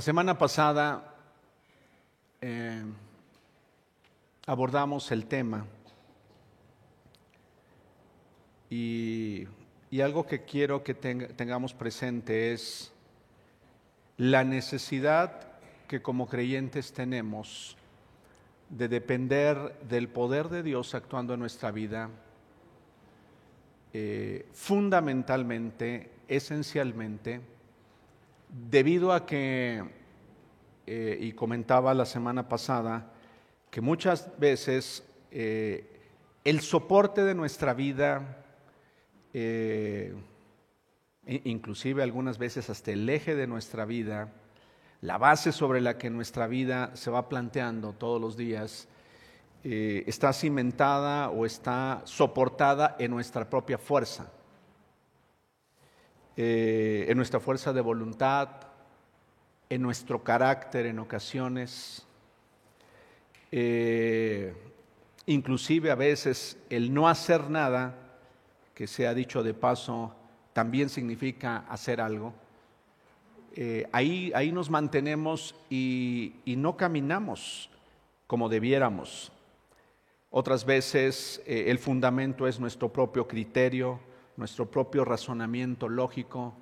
La semana pasada eh, abordamos el tema y, algo que quiero que tengamos presente es la necesidad que como creyentes tenemos de depender del poder de Dios actuando en nuestra vida, eh, fundamentalmente, esencialmente, debido a que, eh, y comentaba la semana pasada, que muchas veces eh, el soporte de nuestra vida, eh, inclusive algunas veces hasta el eje de nuestra vida, la base sobre la que nuestra vida se va planteando todos los días, está cimentada o está soportada en nuestra propia fuerza. En nuestra fuerza de voluntad, en nuestro carácter en ocasiones, eh, inclusive a veces el no hacer nada, que se ha dicho de paso, también significa hacer algo. Eh, ahí, ahí nos mantenemos y, y, no caminamos como debiéramos. Otras veces el fundamento es nuestro propio criterio, nuestro propio razonamiento lógico,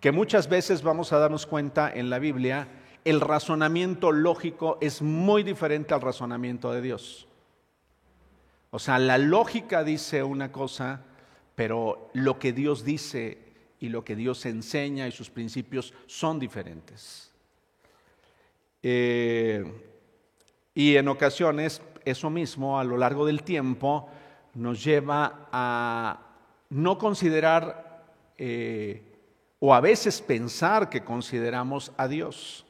que muchas veces vamos a darnos cuenta en la Biblia, el razonamiento lógico es muy diferente al razonamiento de Dios. O sea, la lógica dice una cosa, pero lo que Dios dice y lo que Dios enseña y sus principios son diferentes. Eh, y en ocasiones eso mismo a lo largo del tiempo nos lleva a no considerar eh, o a veces pensar que consideramos a Dios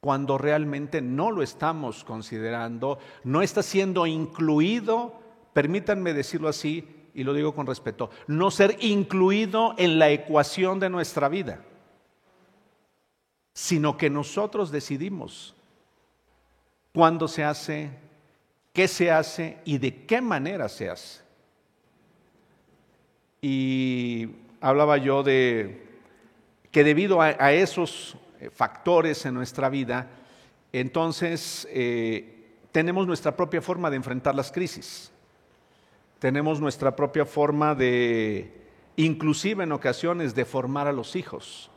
cuando realmente no lo estamos considerando, no está siendo incluido, permítanme decirlo así, y lo digo con respeto, no ser incluido en la ecuación de nuestra vida, sino que nosotros decidimos cuándo se hace, qué se hace y de qué manera se hace. Y hablaba yo de que debido a, esos eh, factores en nuestra vida, entonces eh, tenemos nuestra propia forma de enfrentar las crisis. Tenemos nuestra propia forma de, inclusive en ocasiones, de formar a los hijos.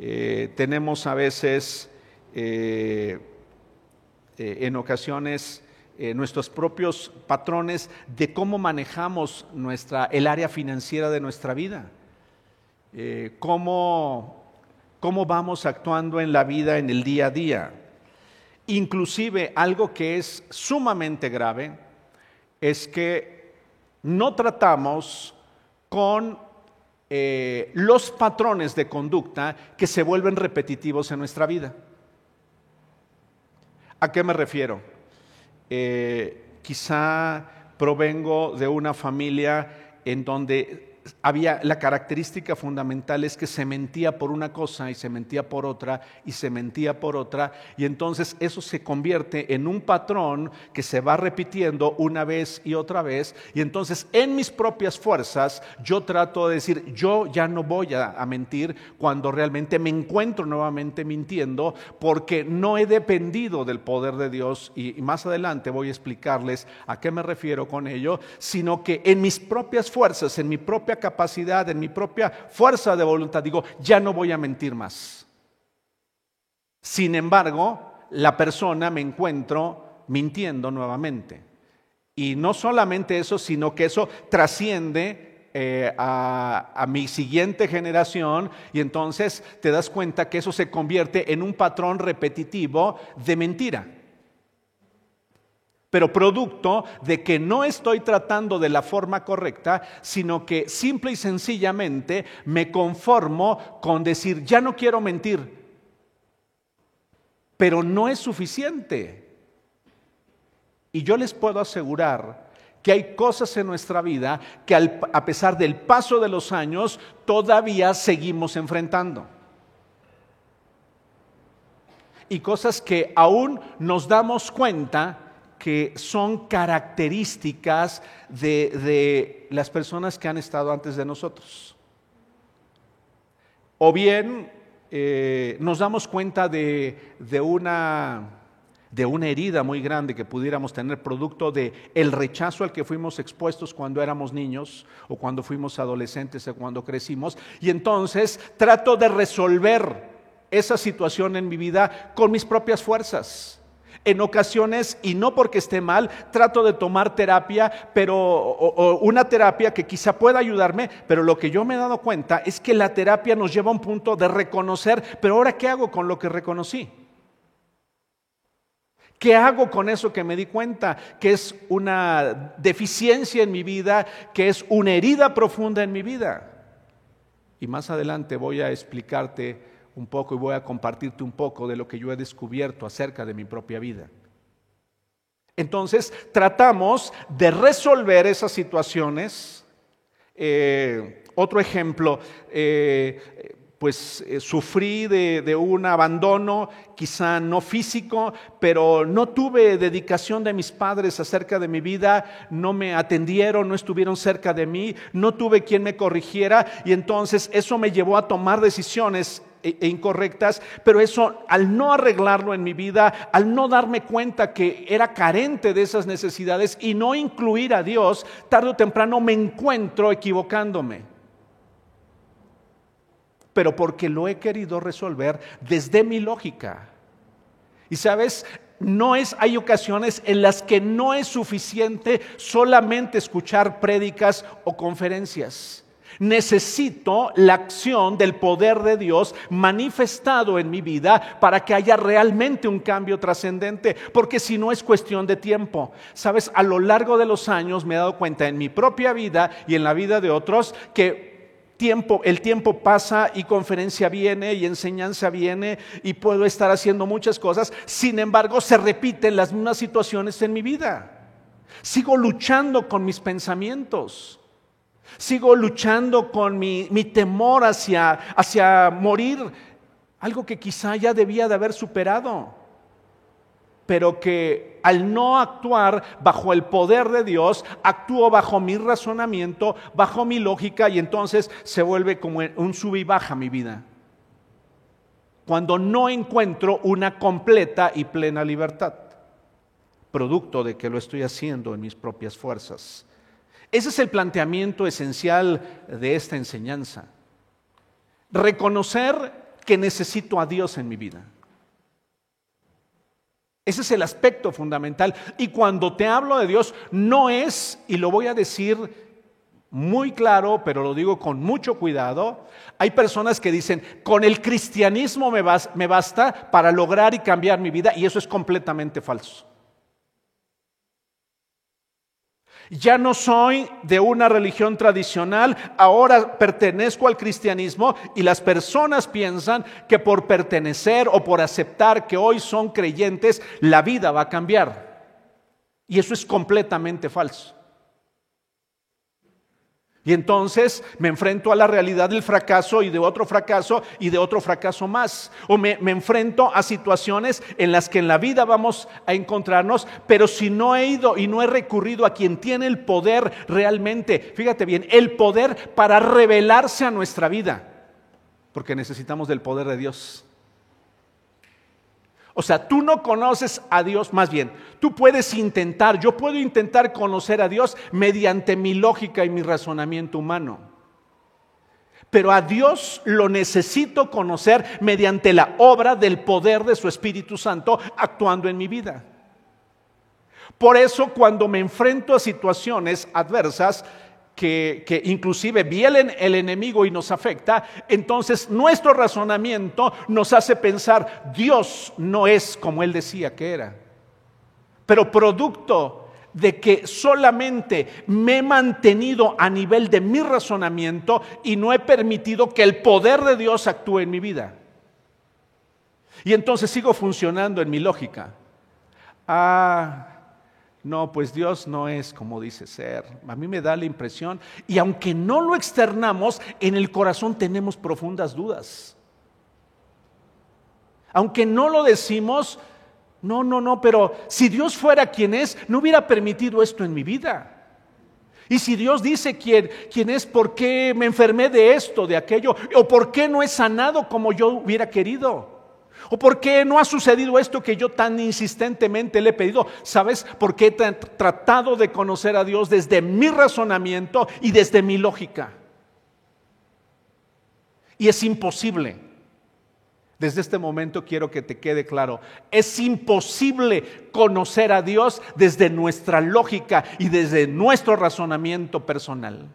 Eh, tenemos a veces, en ocasiones, nuestros propios patrones de cómo manejamos nuestra, el área financiera de nuestra vida, eh, cómo, cómo vamos actuando en la vida en el día a día. Inclusive algo que es sumamente grave es que no tratamos con eh, los patrones de conducta que se vuelven repetitivos en nuestra vida. ¿A qué me refiero? Eh, quizá provengo de una familia en donde había la característica fundamental es que se mentía por una cosa y se mentía por otra y se mentía por otra y entonces eso se convierte en un patrón que se va repitiendo una vez y otra vez y entonces en mis propias fuerzas yo trato de decir yo ya no voy a, mentir cuando realmente me encuentro nuevamente mintiendo porque no he dependido del poder de Dios y, y más adelante voy a explicarles a qué me refiero con ello sino que en mis propias fuerzas en mi propia capacidad, en mi propia fuerza de voluntad, digo, ya no voy a mentir más. Sin embargo, la persona me encuentro mintiendo nuevamente. Y no solamente eso, sino que eso trasciende eh, a, a, mi siguiente generación y entonces te das cuenta que eso se convierte en un patrón repetitivo de mentira pero producto de que no estoy tratando de la forma correcta, sino que simple y sencillamente me conformo con decir, ya no quiero mentir, pero no es suficiente. Y yo les puedo asegurar que hay cosas en nuestra vida que a pesar del paso de los años todavía seguimos enfrentando. Y cosas que aún nos damos cuenta que son características de, las personas que han estado antes de nosotros. O bien eh, nos damos cuenta de, una, de una herida muy grande que pudiéramos tener producto de el rechazo al que fuimos expuestos cuando éramos niños o cuando fuimos adolescentes o cuando crecimos. Y entonces trato de resolver esa situación en mi vida con mis propias fuerzas. En ocasiones, y no porque esté mal, trato de tomar terapia, pero una terapia que quizá pueda ayudarme, pero lo que yo me he dado cuenta es que la terapia nos lleva a un punto de reconocer, pero ahora ¿qué hago con lo que reconocí? ¿Qué hago con eso que me di cuenta? Que es una deficiencia en mi vida, que es una herida profunda en mi vida. Y más adelante voy a explicarte un poco y voy a compartirte un poco de lo que yo he descubierto acerca de mi propia vida. Entonces, tratamos de resolver esas situaciones. Eh, otro ejemplo, eh, pues eh, sufrí de, de, un abandono, quizá no físico, pero no tuve dedicación de mis padres acerca de mi vida, no me atendieron, no estuvieron cerca de mí, no tuve quien me corrigiera y entonces eso me llevó a tomar decisiones e, e incorrectas, pero eso al no arreglarlo en mi vida, al no darme cuenta que era carente de esas necesidades y no incluir a Dios, tarde o temprano me encuentro equivocándome. Pero porque lo he querido resolver desde mi lógica. Y sabes, no es, hay ocasiones en las que no es suficiente solamente escuchar prédicas o conferencias. Necesito la acción del poder de Dios manifestado en mi vida para que haya realmente un cambio trascendente, porque si no es cuestión de tiempo. Sabes, a lo largo de los años me he dado cuenta en mi propia vida y en la vida de otros que Tiempo, el tiempo pasa y conferencia viene y enseñanza viene y puedo estar haciendo muchas cosas. Sin embargo, se repiten las mismas situaciones en mi vida. Sigo luchando con mis pensamientos. Sigo luchando con mi, temor hacia, hacia morir, algo que quizá ya debía de haber superado, pero que al no actuar bajo el poder de Dios, actúo bajo mi razonamiento, bajo mi lógica y entonces se vuelve como un sub y baja mi vida. Cuando no encuentro una completa y plena libertad, producto de que lo estoy haciendo en mis propias fuerzas. Ese es el planteamiento esencial de esta enseñanza. Reconocer que necesito a Dios en mi vida. Ese es el aspecto fundamental. Y cuando te hablo de Dios, no es, y lo voy a decir muy claro, pero lo digo con mucho cuidado, hay personas que dicen, con el cristianismo me, basta para lograr y cambiar mi vida, y eso es completamente falso. Ya no soy de una religión tradicional, ahora pertenezco al cristianismo y las personas piensan que por pertenecer o por aceptar que hoy son creyentes, la vida va a cambiar. Y eso es completamente falso. Y entonces me enfrento a la realidad del fracaso y de otro fracaso y de otro fracaso más. O me, enfrento a situaciones en las que en la vida vamos a encontrarnos, pero si no he ido y no he recurrido a quien tiene el poder realmente, fíjate bien, el poder para revelarse a nuestra vida, porque necesitamos del poder de Dios. O sea, tú no conoces a Dios, más bien, tú puedes intentar, yo puedo intentar conocer a Dios mediante mi lógica y mi razonamiento humano. Pero a Dios lo necesito conocer mediante la obra del poder de su Espíritu Santo actuando en mi vida. Por eso cuando me enfrento a situaciones adversas, que, inclusive vienen el enemigo y nos afecta, entonces nuestro razonamiento nos hace pensar, Dios no es como él decía que era. Pero producto de que solamente me he mantenido a nivel de mi razonamiento y no he permitido que el poder de Dios actúe en mi vida. Y entonces sigo funcionando en mi lógica. Ah, no, pues Dios no es como dice ser. A mí me da la impresión, y aunque no lo externamos, en el corazón tenemos profundas dudas. Aunque no lo decimos, no, no, no, pero si Dios fuera quien es, no hubiera permitido esto en mi vida. Y si Dios dice quién, quién es, por qué me enfermé de esto, de aquello, o por qué no he sanado como yo hubiera querido. ¿O por qué no ha sucedido esto que yo tan insistentemente le he pedido? ¿Sabes? Porque he tratado de conocer a Dios desde mi razonamiento y desde mi lógica. Y es imposible. Desde este momento quiero que te quede claro, es imposible conocer a Dios desde nuestra lógica y desde nuestro razonamiento personal.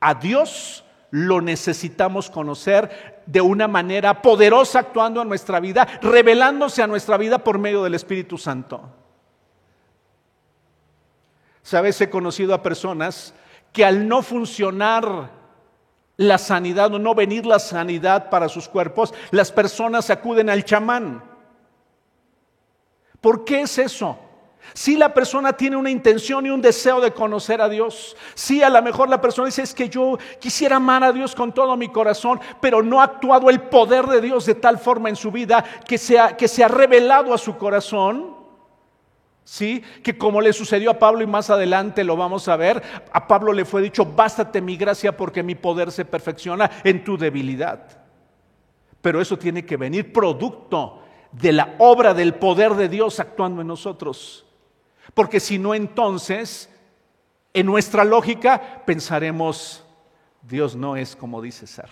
A Dios lo necesitamos conocer de una manera poderosa actuando en nuestra vida, revelándose a nuestra vida por medio del Espíritu Santo. Sabes, he conocido a personas que al no funcionar la sanidad o no venir la sanidad para sus cuerpos, las personas acuden al chamán. ¿Por qué es eso? Si la persona tiene una intención y un deseo de conocer a Dios, si a lo mejor la persona dice es que yo quisiera amar a Dios con todo mi corazón, pero no ha actuado el poder de Dios de tal forma en su vida que se ha, que se ha revelado a su corazón, ¿sí? Que como le sucedió a Pablo y más adelante lo vamos a ver, a Pablo le fue dicho, bástate mi gracia porque mi poder se perfecciona en tu debilidad. Pero eso tiene que venir producto de la obra del poder de Dios actuando en nosotros. Porque si no, entonces, en nuestra lógica, pensaremos, Dios no es como dice ser.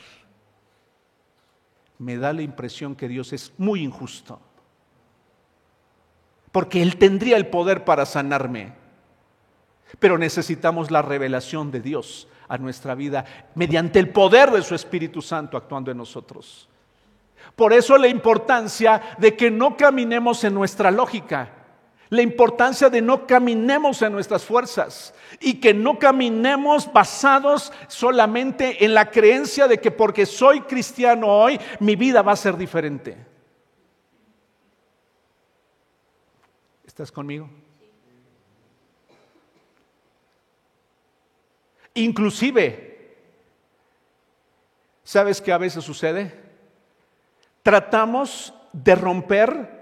Me da la impresión que Dios es muy injusto. Porque Él tendría el poder para sanarme. Pero necesitamos la revelación de Dios a nuestra vida mediante el poder de su Espíritu Santo actuando en nosotros. Por eso la importancia de que no caminemos en nuestra lógica, la importancia de no caminemos en nuestras fuerzas y que no caminemos basados solamente en la creencia de que porque soy cristiano hoy, mi vida va a ser diferente. ¿Estás conmigo? Inclusive, ¿sabes qué a veces sucede? Tratamos de romper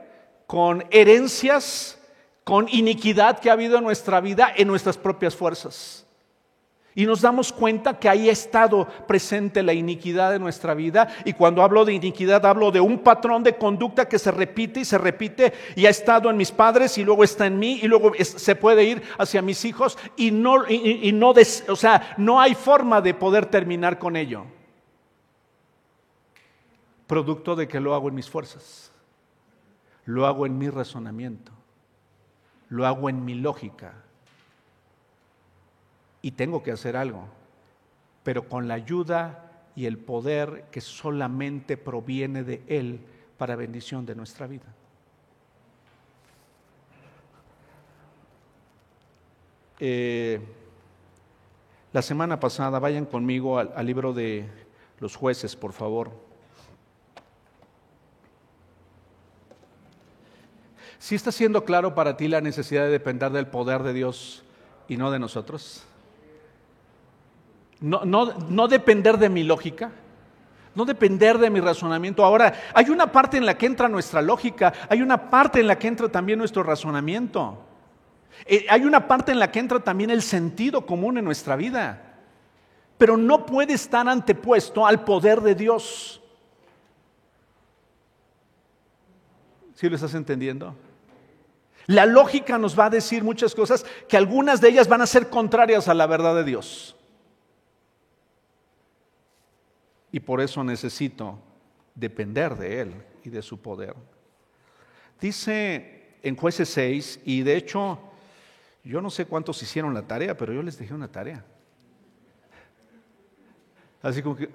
con herencias con iniquidad que ha habido en nuestra vida en nuestras propias fuerzas. Y nos damos cuenta que ahí ha estado presente la iniquidad de nuestra vida. Y cuando hablo de iniquidad, hablo de un patrón de conducta que se repite y se repite y ha estado en mis padres y luego está en mí y luego se puede ir hacia mis hijos y no, y, no o sea, no hay forma de poder terminar con ello. Producto de que lo hago en mis fuerzas, lo hago en mi razonamiento lo hago en mi lógica. Y tengo que hacer algo, pero con la ayuda y el poder que solamente proviene de Él para bendición de nuestra vida. Eh, la semana pasada, vayan conmigo al, al libro de los jueces, por favor. ¿Sí está siendo claro para ti la necesidad de depender del poder de Dios y no de nosotros? No, no, depender de mi lógica, no depender de mi razonamiento. Ahora, hay una parte en la que entra nuestra lógica, hay una parte en la que entra también nuestro razonamiento. Eh, hay una parte en la que entra también el sentido común en nuestra vida. Pero no puede estar antepuesto al poder de Dios. ¿Sí lo estás entendiendo? La lógica nos va a decir muchas cosas que algunas de ellas van a ser contrarias a la verdad de Dios. Y por eso necesito depender de Él y de su poder. Dice en jueces 6, y de hecho, yo no sé cuántos hicieron la tarea, pero yo les dejé una tarea. Así como que,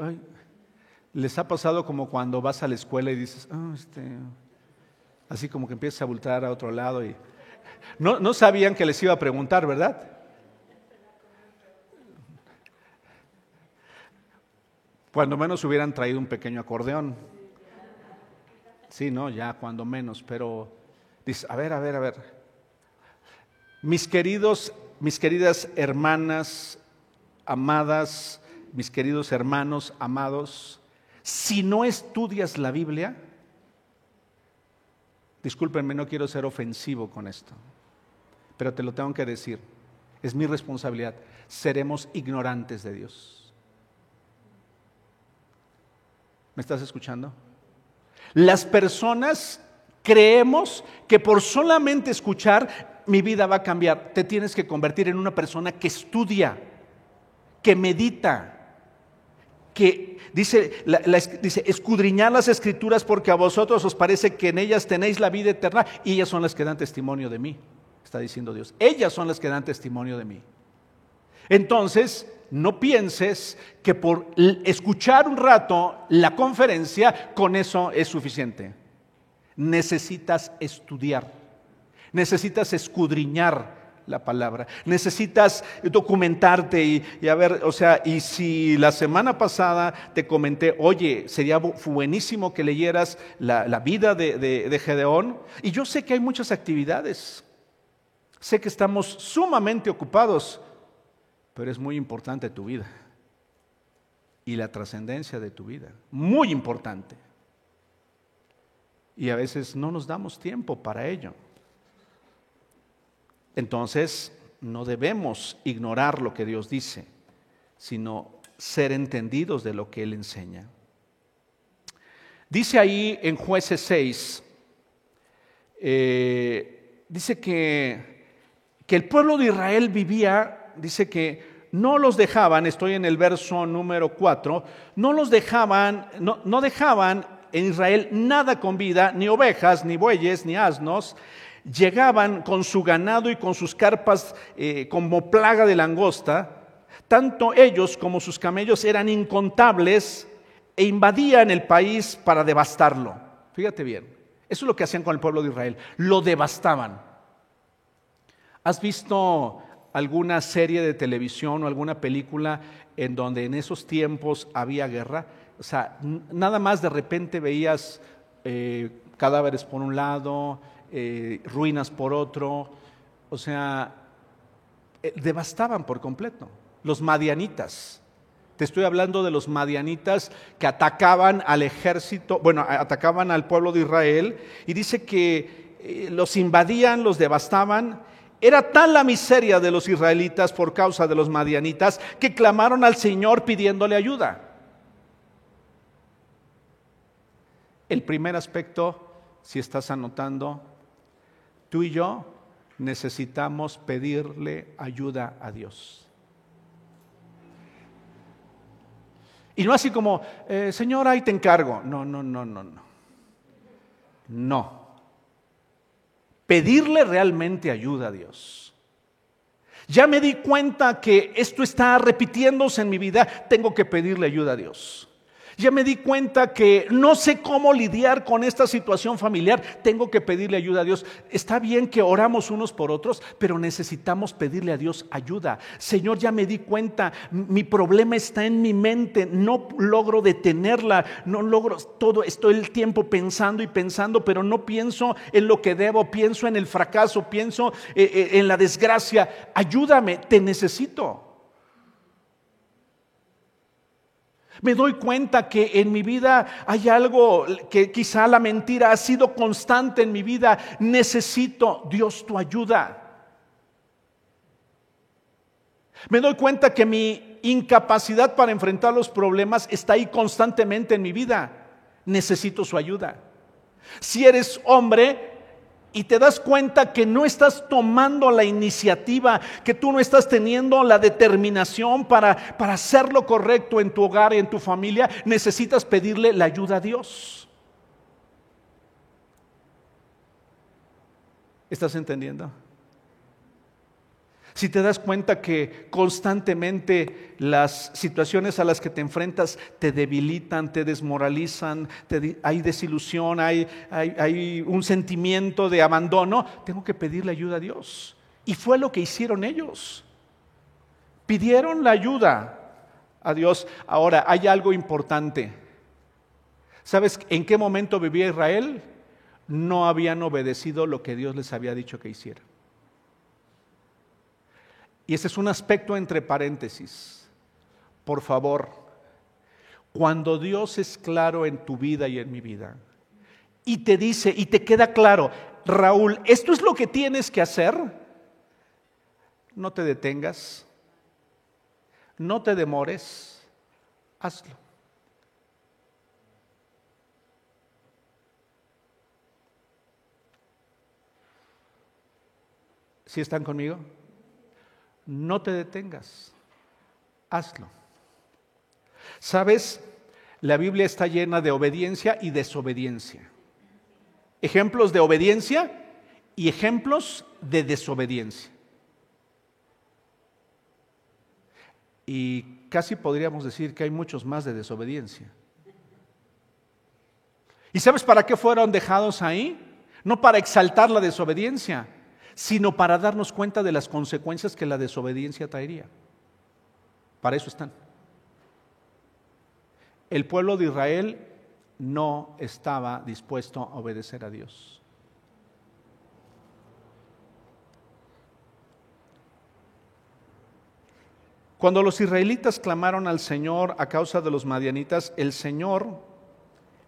les ha pasado como cuando vas a la escuela y dices, ah, este, así como que empiezas a voltar a otro lado y no, no sabían que les iba a preguntar, ¿verdad? Cuando menos hubieran traído un pequeño acordeón. Sí, no, ya cuando menos, pero dice, a ver, a ver, a ver. Mis queridos, mis queridas hermanas amadas, mis queridos hermanos amados, si no estudias la Biblia, Discúlpenme, no quiero ser ofensivo con esto, pero te lo tengo que decir. es mi responsabilidad, seremos ignorantes de Dios. ¿Me estás escuchando? Las personas creemos que por solamente escuchar mi vida va a cambiar. Te tienes que convertir en una persona que estudia, que medita, que dice, dice, escudriñar las escrituras porque a vosotros os parece que en ellas tenéis la vida eterna y ellas son las que dan testimonio de mí, está diciendo Dios. Ellas son las que dan testimonio de mí. Entonces, no pienses que por escuchar un rato la conferencia, con eso es suficiente. Necesitas estudiar, necesitas escudriñar la palabra. Necesitas documentarte y, a ver, o sea, y si la semana pasada te comenté, oye, sería buenísimo que leyeras la, vida de, de Gedeón, y yo sé que hay muchas actividades, sé que estamos sumamente ocupados, pero es muy importante tu vida y la trascendencia de tu vida, muy importante. Y a veces no nos damos tiempo para ello. Entonces, no debemos ignorar lo que Dios dice, sino ser entendidos de lo que Él enseña. Dice ahí en jueces 6, eh, dice que, que el pueblo de Israel vivía, dice que no los dejaban, estoy en el verso número 4, no los dejaban, no, no dejaban en Israel nada con vida, ni ovejas, ni bueyes, ni asnos, llegaban con su ganado y con sus carpas eh, como plaga de langosta, tanto ellos como sus camellos eran incontables e invadían el país para devastarlo. Fíjate bien, eso es lo que hacían con el pueblo de Israel, lo devastaban. ¿Has visto alguna serie de televisión o alguna película en donde en esos tiempos había guerra? O sea, nada más de repente veías eh, cadáveres por un lado, eh, ruinas por otro, o sea, eh, devastaban por completo. Los madianitas, te estoy hablando de los madianitas que atacaban al ejército, bueno, atacaban al pueblo de Israel y dice que eh, los invadían, los devastaban. Era tal la miseria de los israelitas por causa de los madianitas que clamaron al Señor pidiéndole ayuda. El primer aspecto, si estás anotando, Tú y yo necesitamos pedirle ayuda a Dios. Y no así como, eh, Señor, ahí te encargo. No, no, no, no, no. No. Pedirle realmente ayuda a Dios. Ya me di cuenta que esto está repitiéndose en mi vida, tengo que pedirle ayuda a Dios ya me di cuenta que no sé cómo lidiar con esta situación familiar, tengo que pedirle ayuda a Dios. Está bien que oramos unos por otros, pero necesitamos pedirle a Dios ayuda. Señor, ya me di cuenta, mi problema está en mi mente, no logro detenerla, no logro todo, estoy el tiempo pensando y pensando, pero no pienso en lo que debo, pienso en el fracaso, pienso eh, eh, en la desgracia. Ayúdame, te necesito. Me doy cuenta que en mi vida hay algo que quizá la mentira ha sido constante en mi vida. Necesito, Dios, tu ayuda. Me doy cuenta que mi incapacidad para enfrentar los problemas está ahí constantemente en mi vida. Necesito su ayuda. Si eres hombre, y te das cuenta que no estás tomando la iniciativa, que tú no estás teniendo la determinación para, para hacer lo correcto en tu hogar y en tu familia, necesitas pedirle la ayuda a Dios. ¿Estás entendiendo? Si te das cuenta que constantemente las situaciones a las que te enfrentas te debilitan, te desmoralizan, hay desilusión, hay, hay un sentimiento de abandono, tengo que pedirle ayuda a Dios. Y fue lo que hicieron ellos. Pidieron la ayuda a Dios. Ahora, hay algo importante. ¿Sabes en qué momento vivía Israel? No habían obedecido lo que Dios les había dicho que hicieran. Y ese es un aspecto entre paréntesis. Por favor, cuando Dios es claro en tu vida y en mi vida, y te dice, y te queda claro, Raúl, esto es lo que tienes que hacer, no te detengas, no te demores, hazlo. ¿Sí están conmigo? No te detengas, hazlo. ¿Sabes? La Biblia está llena de obediencia y desobediencia. Ejemplos de obediencia y ejemplos de desobediencia. Y casi podríamos decir que hay muchos más de desobediencia. ¿Y sabes para qué fueron dejados ahí? No para exaltar la desobediencia, sino para darnos cuenta de las consecuencias que la desobediencia traería. Para eso están. El pueblo de Israel no estaba dispuesto a obedecer a Dios. Cuando los israelitas clamaron al Señor a causa de los madianitas, el Señor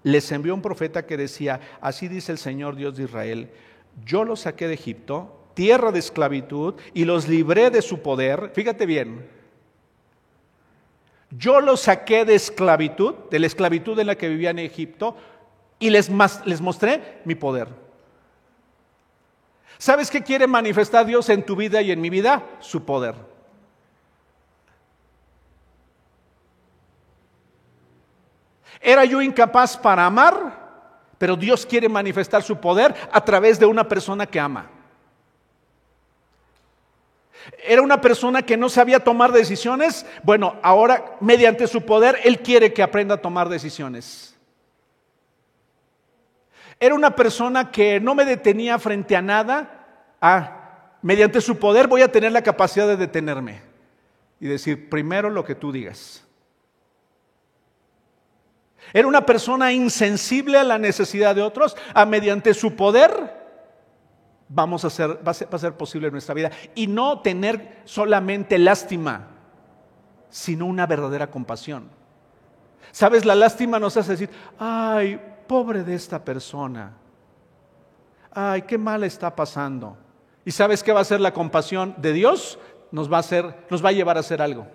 les envió un profeta que decía, así dice el Señor Dios de Israel, yo los saqué de Egipto tierra de esclavitud y los libré de su poder. Fíjate bien, yo los saqué de esclavitud, de la esclavitud en la que vivía en Egipto, y les, les mostré mi poder. ¿Sabes qué quiere manifestar Dios en tu vida y en mi vida? Su poder. Era yo incapaz para amar, pero Dios quiere manifestar su poder a través de una persona que ama. Era una persona que no sabía tomar decisiones. Bueno, ahora mediante su poder, Él quiere que aprenda a tomar decisiones. Era una persona que no me detenía frente a nada. Ah, mediante su poder voy a tener la capacidad de detenerme y decir primero lo que tú digas. Era una persona insensible a la necesidad de otros. A mediante su poder vamos a hacer, va, a ser, va a ser posible en nuestra vida. Y no tener solamente lástima, sino una verdadera compasión. ¿Sabes? La lástima nos hace decir, ay, pobre de esta persona. Ay, qué mal está pasando. ¿Y sabes qué va a ser la compasión de Dios? Nos va a, hacer, nos va a llevar a hacer algo.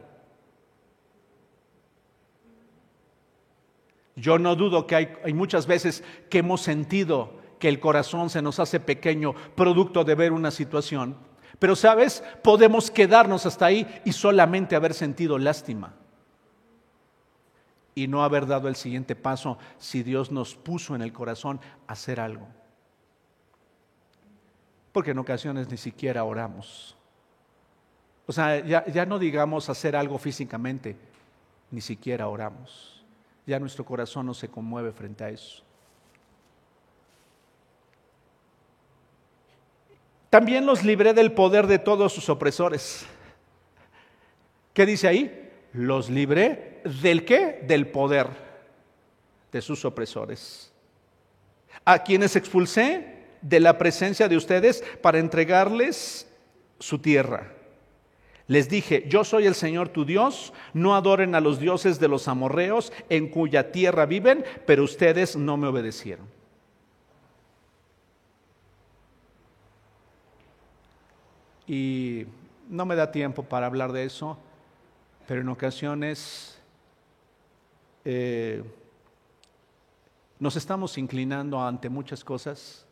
Yo no dudo que hay, hay muchas veces que hemos sentido que el corazón se nos hace pequeño producto de ver una situación. Pero sabes, podemos quedarnos hasta ahí y solamente haber sentido lástima y no haber dado el siguiente paso si Dios nos puso en el corazón hacer algo. Porque en ocasiones ni siquiera oramos. O sea, ya, ya no digamos hacer algo físicamente, ni siquiera oramos. Ya nuestro corazón no se conmueve frente a eso. También los libré del poder de todos sus opresores. ¿Qué dice ahí? Los libré del qué? Del poder de sus opresores. A quienes expulsé de la presencia de ustedes para entregarles su tierra. Les dije, yo soy el Señor tu Dios, no adoren a los dioses de los amorreos en cuya tierra viven, pero ustedes no me obedecieron. Y no me da tiempo para hablar de eso, pero en ocasiones eh, nos estamos inclinando ante muchas cosas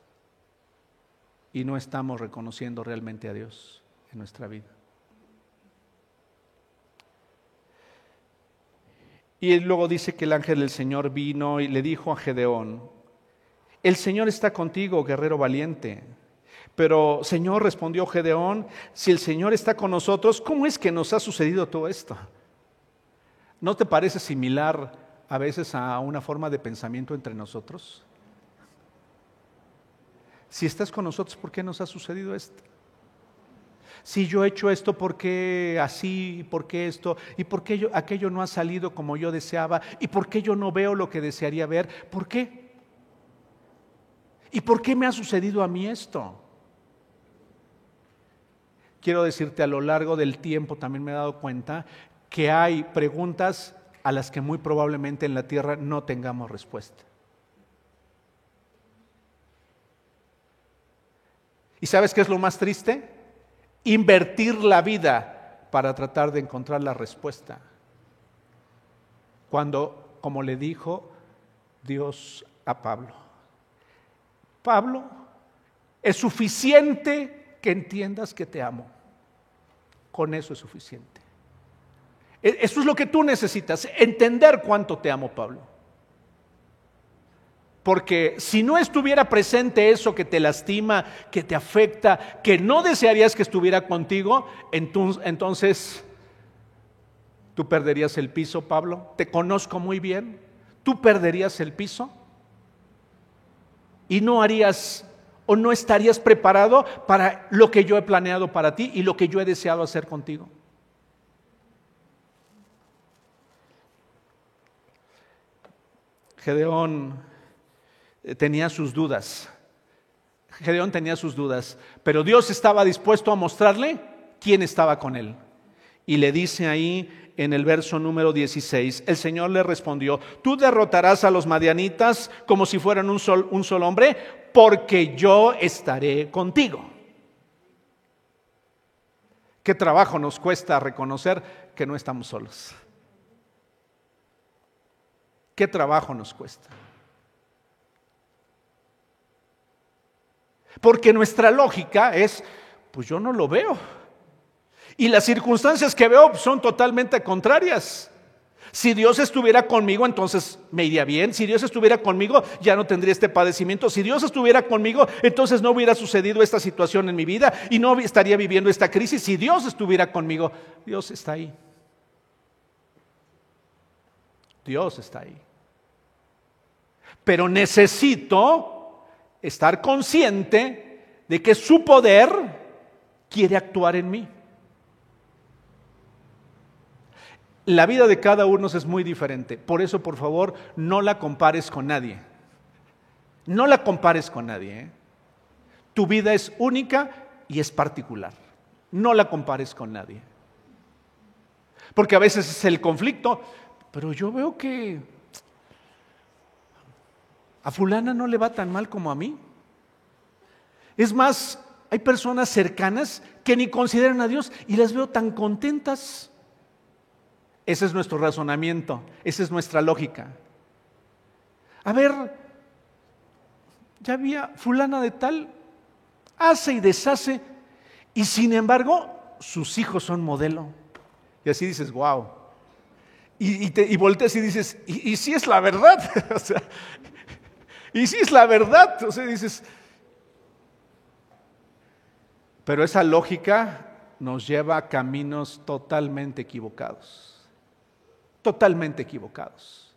y no estamos reconociendo realmente a Dios en nuestra vida. Y luego dice que el ángel del Señor vino y le dijo a Gedeón, el Señor está contigo, guerrero valiente. Pero Señor, respondió Gedeón, si el Señor está con nosotros, ¿cómo es que nos ha sucedido todo esto? ¿No te parece similar a veces a una forma de pensamiento entre nosotros? Si estás con nosotros, ¿por qué nos ha sucedido esto? Si yo he hecho esto, ¿por qué así? ¿Por qué esto? ¿Y por qué aquello no ha salido como yo deseaba? ¿Y por qué yo no veo lo que desearía ver? ¿Por qué? ¿Y por qué me ha sucedido a mí esto? Quiero decirte a lo largo del tiempo también me he dado cuenta que hay preguntas a las que muy probablemente en la tierra no tengamos respuesta. ¿Y sabes qué es lo más triste? invertir la vida para tratar de encontrar la respuesta. Cuando, como le dijo Dios a Pablo, Pablo, es suficiente que entiendas que te amo. Con eso es suficiente. E, eso es lo que tú necesitas, entender cuánto te amo, Pablo. Porque si no estuviera presente eso que te lastima, que te afecta, que no desearías que estuviera contigo, entonces tú perderías el piso, Pablo. Te conozco muy bien. Tú perderías el piso y no harías o no estarías preparado para lo que yo he planeado para ti y lo que yo he deseado hacer contigo. Gedeón eh, tenía sus dudas. Gedeón tenía sus dudas, pero Dios estaba dispuesto a mostrarle quién estaba con él. Y le dice ahí en el verso número 16, el Señor le respondió, tú derrotarás a los madianitas como si fueran un, sol, un solo hombre, porque yo estaré contigo. Qué trabajo nos cuesta reconocer que no estamos solos. Qué trabajo nos cuesta. Porque nuestra lógica es, pues yo no lo veo. Y las circunstancias que veo son totalmente contrarias. Si Dios estuviera conmigo, entonces me iría bien. Si Dios estuviera conmigo, ya no tendría este padecimiento. Si Dios estuviera conmigo, entonces no hubiera sucedido esta situación en mi vida y no estaría viviendo esta crisis. Si Dios estuviera conmigo, Dios está ahí. Dios está ahí. Pero necesito estar consciente de que su poder quiere actuar en mí. La vida de cada uno es muy diferente. Por eso, por favor, no la compares con nadie. No la compares con nadie. ¿eh? Tu vida es única y es particular. No la compares con nadie. Porque a veces es el conflicto, pero yo veo que a fulana no le va tan mal como a mí. Es más, hay personas cercanas que ni consideran a Dios y las veo tan contentas. Ese es nuestro razonamiento, esa es nuestra lógica. A ver, ya había fulana de tal, hace y deshace, y sin embargo sus hijos son modelo. Y así dices, wow. Y, te, y volteas y dices, y, si es la verdad, y si es la verdad, o sea, dices, pero esa lógica nos lleva a caminos totalmente equivocados totalmente equivocados.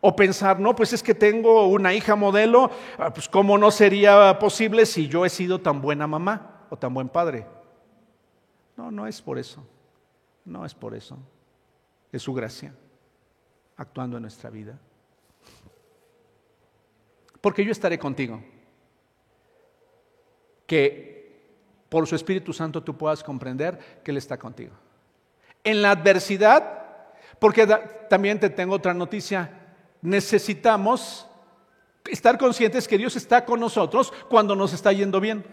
O pensar, no, pues es que tengo una hija modelo, ah, pues cómo no sería posible si yo he sido tan buena mamá o tan buen padre. No, no es por eso. No es por eso. Es su gracia actuando en nuestra vida. Porque yo estaré contigo. Que por su Espíritu Santo tú puedas comprender que Él está contigo. En la adversidad porque también te tengo otra noticia. Necesitamos estar conscientes que Dios está con nosotros cuando nos está yendo bien.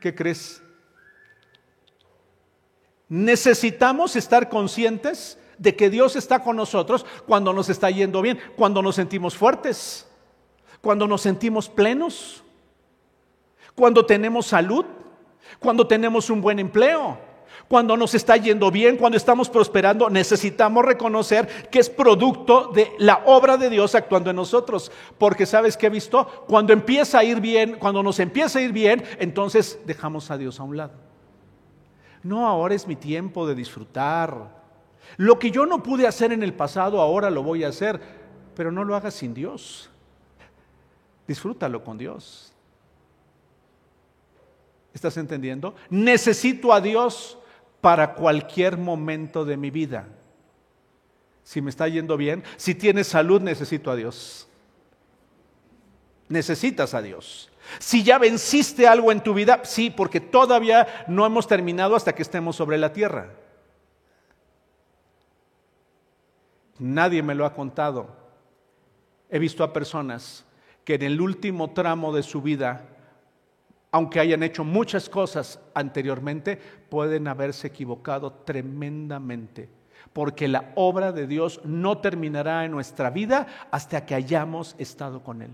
¿Qué crees? Necesitamos estar conscientes de que Dios está con nosotros cuando nos está yendo bien, cuando nos sentimos fuertes, cuando nos sentimos plenos, cuando tenemos salud, cuando tenemos un buen empleo, cuando nos está yendo bien, cuando estamos prosperando, necesitamos reconocer que es producto de la obra de Dios actuando en nosotros. Porque sabes que he visto, cuando empieza a ir bien, cuando nos empieza a ir bien, entonces dejamos a Dios a un lado. No, ahora es mi tiempo de disfrutar. Lo que yo no pude hacer en el pasado, ahora lo voy a hacer, pero no lo hagas sin Dios. Disfrútalo con Dios. ¿Estás entendiendo? Necesito a Dios para cualquier momento de mi vida. Si me está yendo bien, si tienes salud, necesito a Dios. Necesitas a Dios. Si ya venciste algo en tu vida, sí, porque todavía no hemos terminado hasta que estemos sobre la tierra. Nadie me lo ha contado. He visto a personas que en el último tramo de su vida aunque hayan hecho muchas cosas anteriormente, pueden haberse equivocado tremendamente, porque la obra de Dios no terminará en nuestra vida hasta que hayamos estado con Él.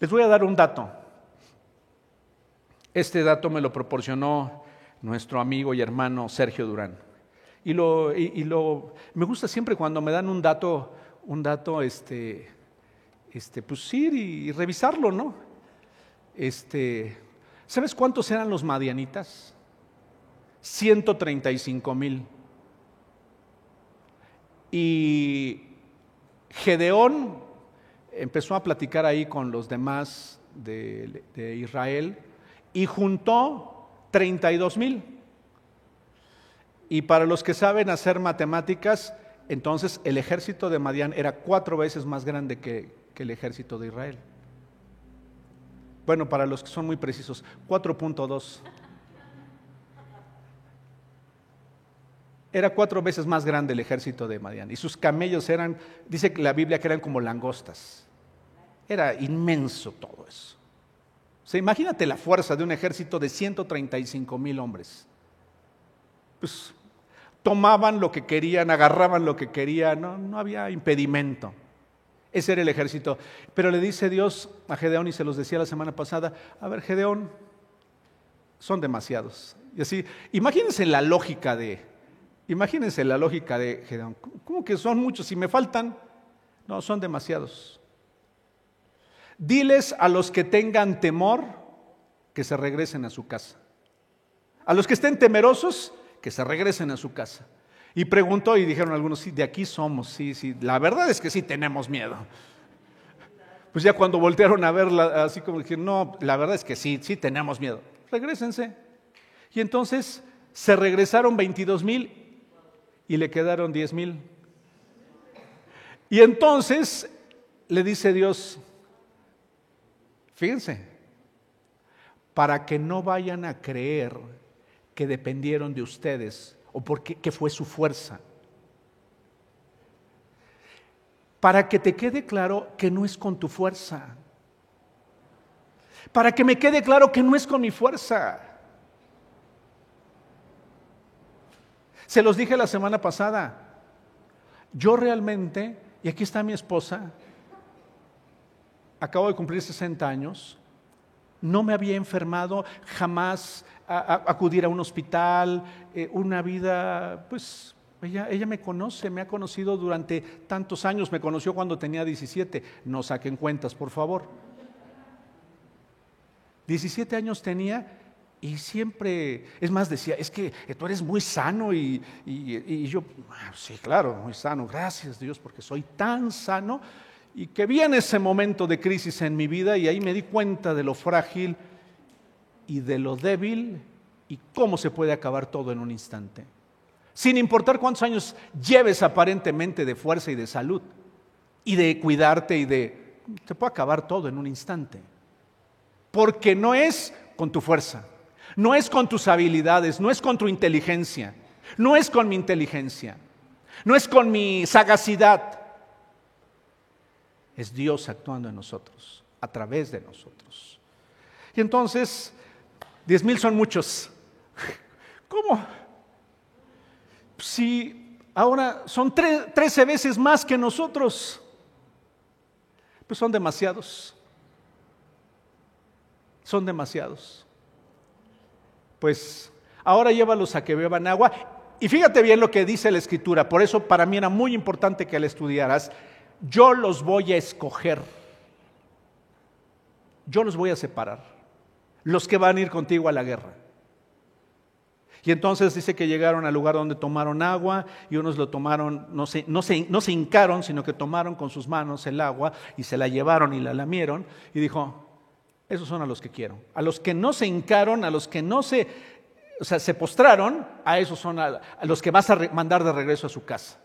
Les voy a dar un dato. Este dato me lo proporcionó nuestro amigo y hermano Sergio Durán. Y lo, y, lo me gusta siempre cuando me dan un dato, un dato, este, este, pues ir y, revisarlo, ¿no? Este, ¿sabes cuántos eran los madianitas? 135 mil. Y Gedeón empezó a platicar ahí con los demás de, Israel y juntó 32 mil. Y para los que saben hacer matemáticas, entonces el ejército de Madián era cuatro veces más grande que, el ejército de Israel. Bueno, para los que son muy precisos, 4.2. Era cuatro veces más grande el ejército de Madián. Y sus camellos eran, dice la Biblia que eran como langostas. Era inmenso todo eso. O sea, imagínate la fuerza de un ejército de 135 mil hombres. Pues tomaban lo que querían, agarraban lo que querían, no, no había impedimento. Ese era el ejército. Pero le dice Dios a Gedeón, y se los decía la semana pasada, a ver, Gedeón, son demasiados. Y así, imagínense la lógica de, imagínense la lógica de Gedeón. ¿Cómo que son muchos? y me faltan, no, son demasiados. Diles a los que tengan temor que se regresen a su casa. A los que estén temerosos, que se regresen a su casa. Y preguntó y dijeron algunos, sí, de aquí somos, sí, sí, la verdad es que sí tenemos miedo. Pues ya cuando voltearon a verla, así como dijeron, no, la verdad es que sí, sí tenemos miedo. Regrésense. Y entonces se regresaron 22 mil y le quedaron 10 mil. Y entonces le dice Dios, Fíjense, para que no vayan a creer que dependieron de ustedes o porque que fue su fuerza. Para que te quede claro que no es con tu fuerza. Para que me quede claro que no es con mi fuerza. Se los dije la semana pasada. Yo realmente, y aquí está mi esposa, acabo de cumplir 60 años, no me había enfermado, jamás acudir a un hospital, eh, una vida, pues ella, ella, me conoce, me ha conocido durante tantos años, me conoció cuando tenía 17, no saquen cuentas, por favor. 17 años tenía y siempre, es más, decía, es que tú eres muy sano y, y yo, ah, sí, claro, muy sano, gracias Dios porque soy tan sano y que viene ese momento de crisis en mi vida y ahí me di cuenta de lo frágil y de lo débil y cómo se puede acabar todo en un instante. Sin importar cuántos años lleves aparentemente de fuerza y de salud y de cuidarte y de... Se puede acabar todo en un instante. Porque no es con tu fuerza, no es con tus habilidades, no es con tu inteligencia, no es con mi inteligencia, no es con mi sagacidad, es Dios actuando en nosotros, a través de nosotros. Y entonces, diez mil son muchos. ¿Cómo? Si ahora son trece veces más que nosotros, pues son demasiados. Son demasiados. Pues ahora llévalos a que beban agua. Y fíjate bien lo que dice la escritura. Por eso para mí era muy importante que la estudiaras yo los voy a escoger. Yo los voy a separar. Los que van a ir contigo a la guerra. Y entonces dice que llegaron al lugar donde tomaron agua y unos lo tomaron, no se, no, se, no se hincaron, sino que tomaron con sus manos el agua y se la llevaron y la lamieron. Y dijo, esos son a los que quiero. A los que no se hincaron, a los que no se, o sea, se postraron, a esos son a los que vas a mandar de regreso a su casa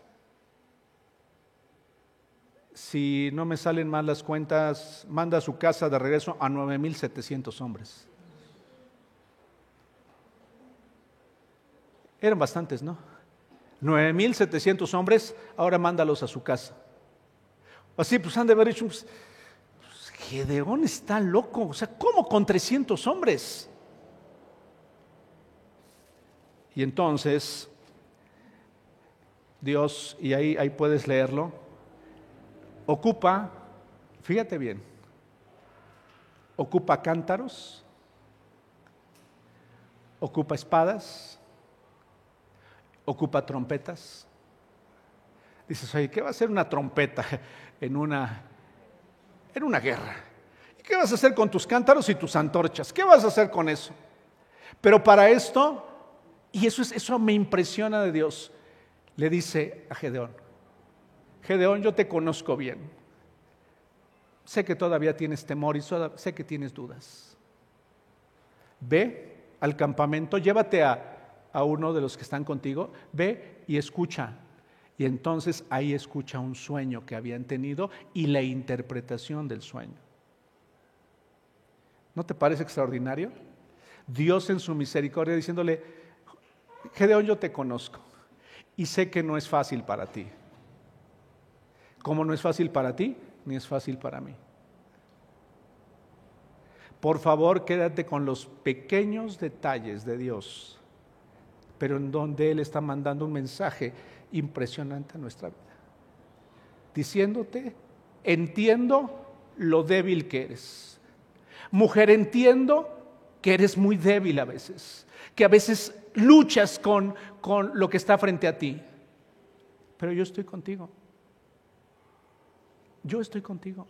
si no me salen mal las cuentas, manda a su casa de regreso a 9.700 hombres. Eran bastantes, ¿no? 9.700 hombres, ahora mándalos a su casa. Así, pues han de haber dicho, pues, pues, Gedeón está loco, o sea, ¿cómo con 300 hombres? Y entonces, Dios, y ahí, ahí puedes leerlo, ocupa, fíjate bien, ocupa cántaros, ocupa espadas, ocupa trompetas. Dices, oye, ¿qué va a hacer una trompeta en una, en una guerra? ¿Y qué vas a hacer con tus cántaros y tus antorchas? ¿Qué vas a hacer con eso? Pero para esto, y eso, es, eso me impresiona de Dios, le dice a Gedeón, Gedeón, yo te conozco bien. Sé que todavía tienes temor y sé que tienes dudas. Ve al campamento, llévate a, a uno de los que están contigo, ve y escucha. Y entonces ahí escucha un sueño que habían tenido y la interpretación del sueño. ¿No te parece extraordinario? Dios en su misericordia diciéndole, Gedeón, yo te conozco y sé que no es fácil para ti. Como no es fácil para ti, ni es fácil para mí. Por favor, quédate con los pequeños detalles de Dios pero en donde Él está mandando un mensaje impresionante a nuestra vida. Diciéndote, entiendo lo débil que eres. Mujer, entiendo que eres muy débil a veces, que a veces luchas con, con lo que está frente a ti, pero yo estoy contigo. Yo estoy contigo.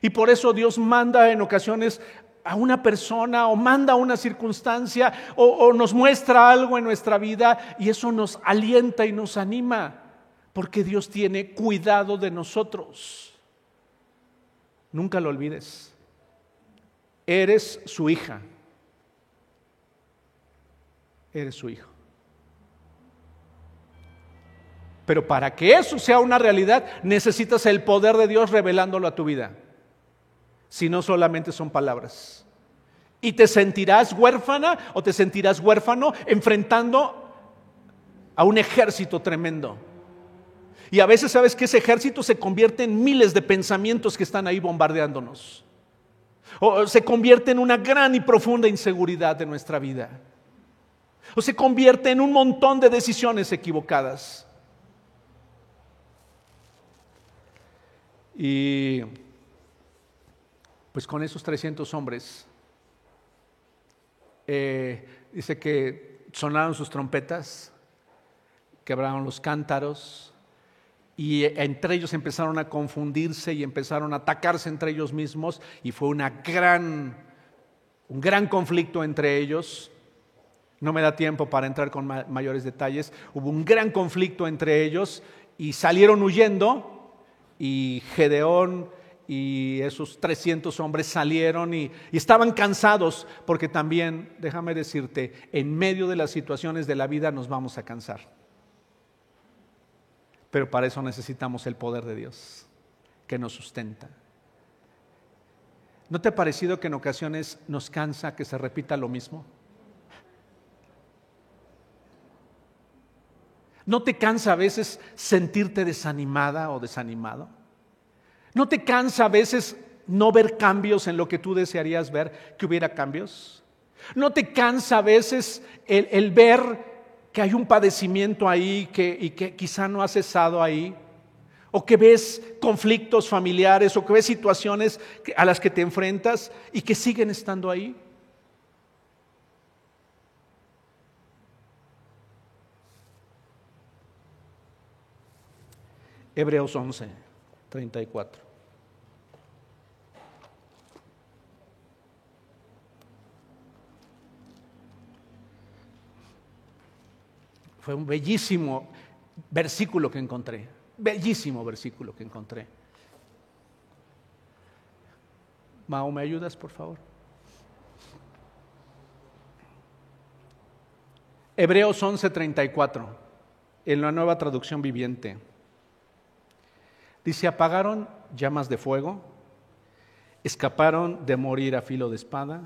Y por eso Dios manda en ocasiones a una persona o manda una circunstancia o, nos muestra algo en nuestra vida y eso nos alienta y nos anima porque Dios tiene cuidado de nosotros. Nunca lo olvides. Eres su hija. Eres su hijo. Pero para que eso sea una realidad, necesitas el poder de Dios revelándolo a tu vida si no solamente son palabras. Y te sentirás huérfana o te sentirás huérfano enfrentando a un ejército tremendo. Y a veces sabes que ese ejército se convierte en miles de pensamientos que están ahí bombardeándonos. O se convierte en una gran y profunda inseguridad de nuestra vida. O se convierte en un montón de decisiones equivocadas. Y pues con esos 300 hombres, eh, dice que sonaron sus trompetas, quebraron los cántaros, y entre ellos empezaron a confundirse y empezaron a atacarse entre ellos mismos, y fue una gran, un gran conflicto entre ellos. No me da tiempo para entrar con mayores detalles. Hubo un gran conflicto entre ellos y salieron huyendo y Gedeón y esos 300 hombres salieron y, estaban cansados, porque también, déjame decirte, en medio de las situaciones de la vida nos vamos a cansar. Pero para eso necesitamos el poder de Dios, que nos sustenta. ¿No te ha parecido que en ocasiones nos cansa que se repita lo mismo? ¿No te cansa a veces sentirte desanimada o desanimado? ¿No te cansa a veces no ver cambios en lo que tú desearías ver, que hubiera cambios? ¿No te cansa a veces el, ver que hay un padecimiento ahí que, y que quizá no ha cesado ahí? ¿O que ves conflictos familiares o que ves situaciones a las que te enfrentas y que siguen estando ahí? Hebreos 11, 34. Fue un bellísimo versículo que encontré, bellísimo versículo que encontré. Mao, ¿me ayudas, por favor? Hebreos 11:34, en la nueva traducción viviente. Dice, apagaron llamas de fuego, escaparon de morir a filo de espada,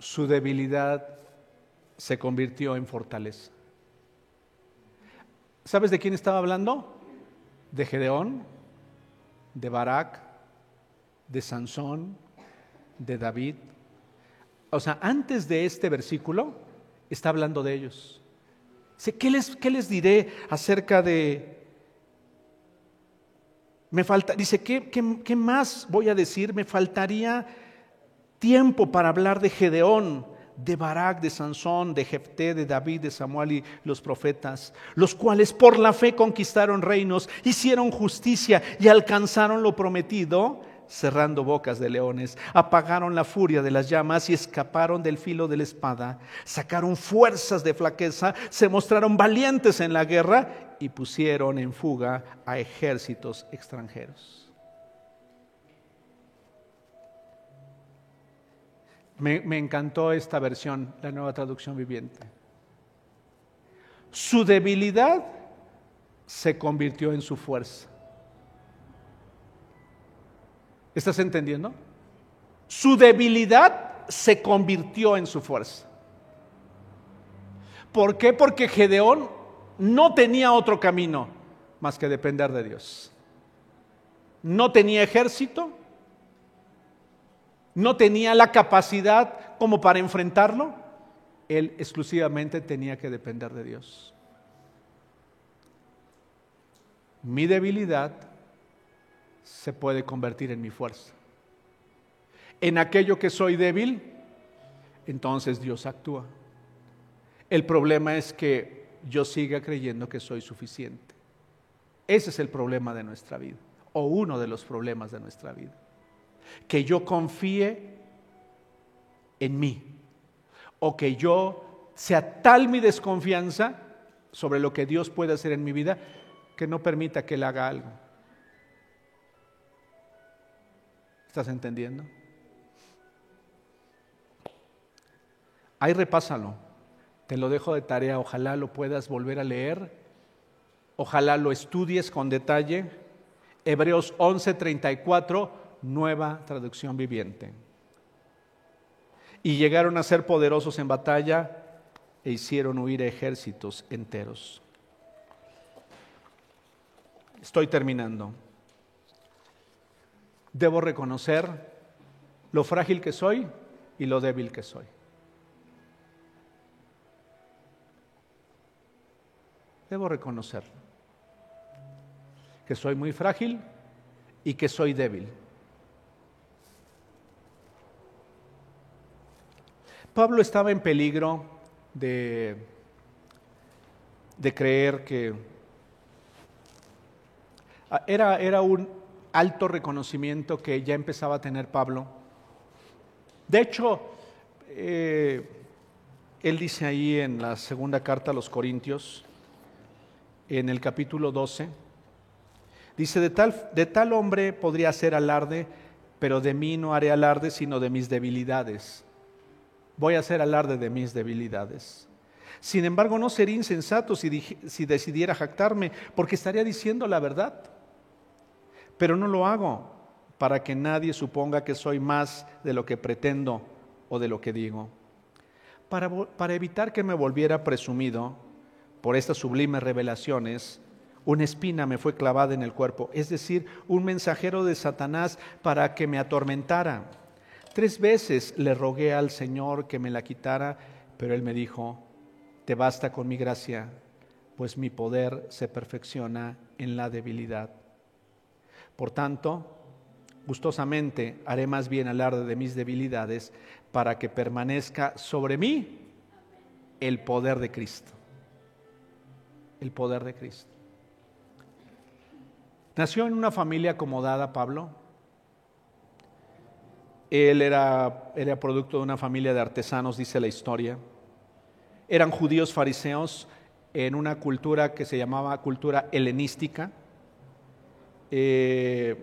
su debilidad se convirtió en fortaleza. ¿Sabes de quién estaba hablando? De Gedeón, de Barak, de Sansón, de David. O sea, antes de este versículo está hablando de ellos. ¿Qué les, qué les diré acerca de... Me falta, dice, ¿qué, qué más voy a decir? Me faltaría tiempo para hablar de Gedeón, de Barak, de Sansón, de Jefté, de David, de Samuel y los profetas, los cuales por la fe conquistaron reinos, hicieron justicia y alcanzaron lo prometido cerrando bocas de leones, apagaron la furia de las llamas y escaparon del filo de la espada, sacaron fuerzas de flaqueza, se mostraron valientes en la guerra y pusieron en fuga a ejércitos extranjeros. Me, encantó esta versión, la nueva traducción viviente. Su debilidad se convirtió en su fuerza. ¿Estás entendiendo? Su debilidad se convirtió en su fuerza. ¿Por qué? Porque Gedeón no tenía otro camino más que depender de Dios. No tenía ejército, no tenía la capacidad como para enfrentarlo, él exclusivamente tenía que depender de Dios. Mi debilidad se puede convertir en mi fuerza. En aquello que soy débil, entonces Dios actúa. El problema es que yo siga creyendo que soy suficiente. Ese es el problema de nuestra vida, o uno de los problemas de nuestra vida. Que yo confíe en mí, o que yo sea tal mi desconfianza sobre lo que Dios puede hacer en mi vida, que no permita que Él haga algo. ¿Estás entendiendo? Ahí repásalo. Te lo dejo de tarea. Ojalá lo puedas volver a leer. Ojalá lo estudies con detalle. Hebreos 11:34, nueva traducción viviente. Y llegaron a ser poderosos en batalla e hicieron huir ejércitos enteros. Estoy terminando debo reconocer lo frágil que soy y lo débil que soy. Debo reconocer que soy muy frágil y que soy débil. Pablo estaba en peligro de, de creer que era, era un alto reconocimiento que ya empezaba a tener Pablo. De hecho, eh, él dice ahí en la segunda carta a los Corintios, en el capítulo 12, dice, de tal, de tal hombre podría hacer alarde, pero de mí no haré alarde, sino de mis debilidades. Voy a hacer alarde de mis debilidades. Sin embargo, no sería insensato si, si decidiera jactarme, porque estaría diciendo la verdad pero no lo hago para que nadie suponga que soy más de lo que pretendo o de lo que digo. Para, para evitar que me volviera presumido por estas sublimes revelaciones, una espina me fue clavada en el cuerpo, es decir, un mensajero de Satanás para que me atormentara. Tres veces le rogué al Señor que me la quitara, pero él me dijo, te basta con mi gracia, pues mi poder se perfecciona en la debilidad. Por tanto, gustosamente haré más bien alarde de mis debilidades para que permanezca sobre mí el poder de Cristo. El poder de Cristo. Nació en una familia acomodada, Pablo. Él era, era producto de una familia de artesanos, dice la historia. Eran judíos fariseos en una cultura que se llamaba cultura helenística eh,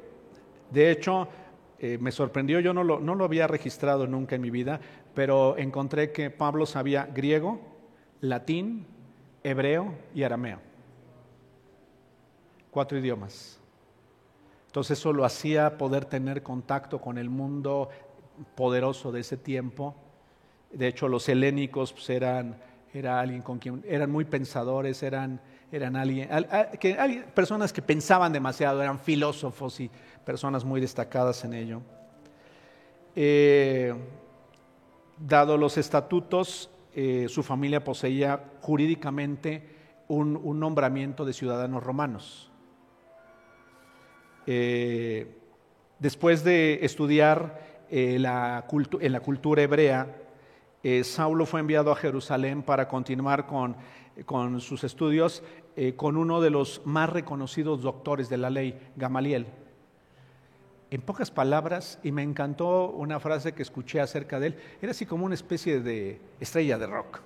de hecho, eh, me sorprendió, yo no lo, había registrado nunca en mi vida, pero encontré que Pablo sabía griego, latín, hebreo y arameo. Cuatro idiomas. Entonces eso lo hacía poder tener contacto con el mundo poderoso de ese tiempo. De hecho, los helénicos pues, eran, era alguien con quien eran muy pensadores, eran eran alguien, que, personas que pensaban demasiado, eran filósofos y personas muy destacadas en ello. Eh, dado los estatutos, eh, su familia poseía jurídicamente un, nombramiento de ciudadanos romanos. Eh, después de estudiar en la cultura hebrea, Saulo fue enviado a Jerusalén para continuar con con sus estudios eh, con uno de los más reconocidos doctores de la ley, Gamaliel. En pocas palabras, y me encantó una frase que escuché acerca de él, era así como una especie de estrella de rock.